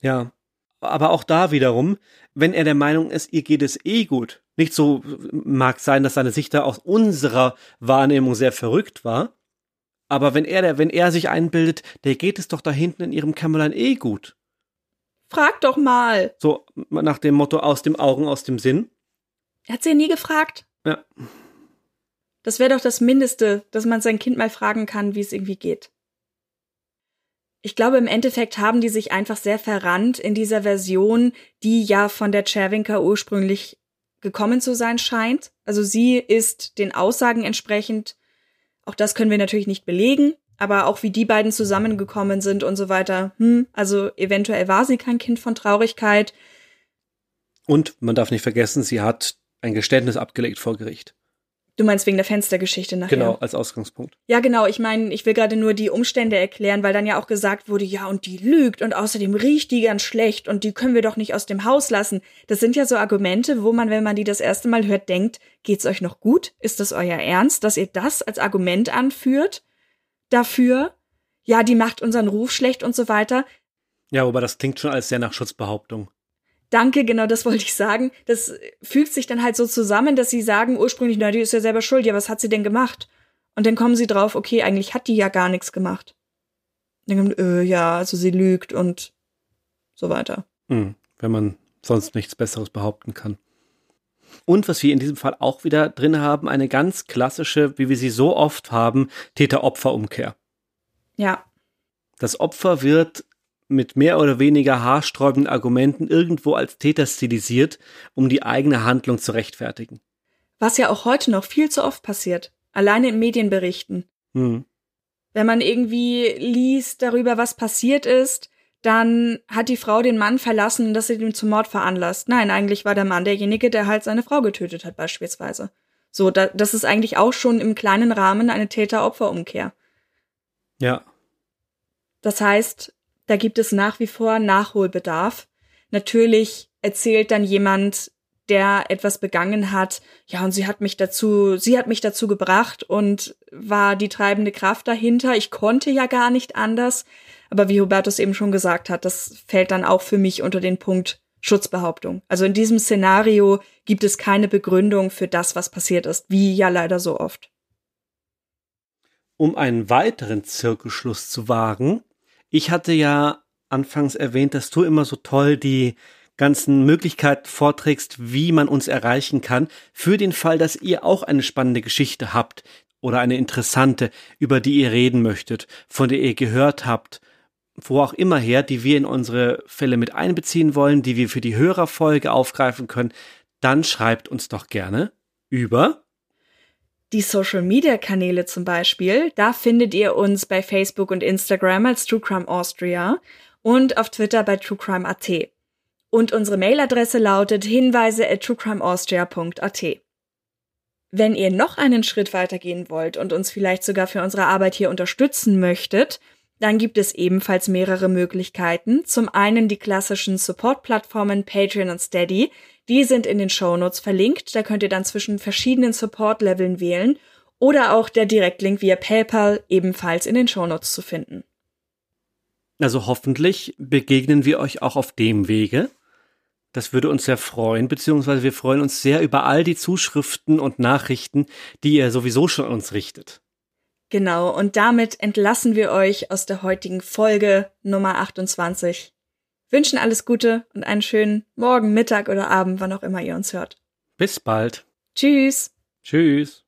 Ja. Aber auch da wiederum, wenn er der Meinung ist, ihr geht es eh gut. Nicht so mag sein, dass seine Sicht da aus unserer Wahrnehmung sehr verrückt war. Aber wenn er, der, wenn er sich einbildet, der geht es doch da hinten in ihrem Kämmerlein eh gut Frag doch mal. So nach dem Motto aus dem Augen, aus dem Sinn. Er hat sie ja nie gefragt. Ja. Das wäre doch das Mindeste, dass man sein Kind mal fragen kann, wie es irgendwie geht. Ich glaube, im Endeffekt haben die sich einfach sehr verrannt in dieser Version, die ja von der Cherwinka ursprünglich gekommen zu sein scheint. Also sie ist den Aussagen entsprechend, auch das können wir natürlich nicht belegen, aber auch wie die beiden zusammengekommen sind und so weiter. Hm, also eventuell war sie kein Kind von Traurigkeit. Und man darf nicht vergessen, sie hat ein Geständnis abgelegt vor Gericht. Du meinst wegen der Fenstergeschichte nachher? Genau, als Ausgangspunkt. Ja, genau. Ich meine, ich will gerade nur die Umstände erklären, weil dann ja auch gesagt wurde, ja, und die lügt und außerdem riecht die ganz schlecht und die können wir doch nicht aus dem Haus lassen. Das sind ja so Argumente, wo man, wenn man die das erste Mal hört, denkt, geht's euch noch gut? Ist das euer Ernst, dass ihr das als Argument anführt? Dafür, ja, die macht unseren Ruf schlecht und so weiter. Ja, aber das klingt schon als sehr nach Schutzbehauptung. Danke, genau das wollte ich sagen. Das fügt sich dann halt so zusammen, dass sie sagen ursprünglich, na, die ist ja selber schuld. Ja, was hat sie denn gemacht? Und dann kommen sie drauf, okay, eigentlich hat die ja gar nichts gemacht. Dann kommt, äh, ja, also sie lügt und so weiter. Hm, wenn man sonst nichts Besseres behaupten kann. Und was wir in diesem Fall auch wieder drin haben, eine ganz klassische, wie wir sie so oft haben, Täter-Opfer-Umkehr. Ja. Das Opfer wird mit mehr oder weniger haarsträubenden Argumenten irgendwo als Täter stilisiert, um die eigene Handlung zu rechtfertigen. Was ja auch heute noch viel zu oft passiert, alleine in Medienberichten. Hm. Wenn man irgendwie liest darüber, was passiert ist, dann hat die Frau den Mann verlassen und das hat ihn zum Mord veranlasst. Nein, eigentlich war der Mann derjenige, der halt seine Frau getötet hat, beispielsweise. So, da, das ist eigentlich auch schon im kleinen Rahmen eine Täter-Opfer-Umkehr. Ja. Das heißt, da gibt es nach wie vor Nachholbedarf. Natürlich erzählt dann jemand, der etwas begangen hat, ja, und sie hat mich dazu, sie hat mich dazu gebracht und war die treibende Kraft dahinter. Ich konnte ja gar nicht anders. Aber wie Hubertus eben schon gesagt hat, das fällt dann auch für mich unter den Punkt Schutzbehauptung. Also in diesem Szenario gibt es keine Begründung für das, was passiert ist, wie ja leider so oft. Um einen weiteren Zirkelschluss zu wagen, ich hatte ja anfangs erwähnt, dass du immer so toll die ganzen Möglichkeiten vorträgst, wie man uns erreichen kann, für den Fall, dass ihr auch eine spannende Geschichte habt oder eine interessante, über die ihr reden möchtet, von der ihr gehört habt, wo auch immer her, die wir in unsere Fälle mit einbeziehen wollen, die wir für die Hörerfolge aufgreifen können, dann schreibt uns doch gerne über die Social Media Kanäle zum Beispiel. Da findet ihr uns bei Facebook und Instagram als True Crime Austria und auf Twitter bei truecrime.at. Und unsere Mailadresse lautet hinweise at truecrimeaustria.at. Wenn ihr noch einen Schritt weitergehen wollt und uns vielleicht sogar für unsere Arbeit hier unterstützen möchtet, dann gibt es ebenfalls mehrere Möglichkeiten. Zum einen die klassischen Support-Plattformen Patreon und Steady. Die sind in den Shownotes verlinkt. Da könnt ihr dann zwischen verschiedenen Support-Leveln wählen. Oder auch der Direktlink via PayPal ebenfalls in den Shownotes zu finden. Also hoffentlich begegnen wir euch auch auf dem Wege. Das würde uns sehr freuen, beziehungsweise wir freuen uns sehr über all die Zuschriften und Nachrichten, die ihr sowieso schon uns richtet. Genau, und damit entlassen wir euch aus der heutigen Folge Nummer 28. Wünschen alles Gute und einen schönen Morgen, Mittag oder Abend, wann auch immer ihr uns hört. Bis bald. Tschüss. Tschüss.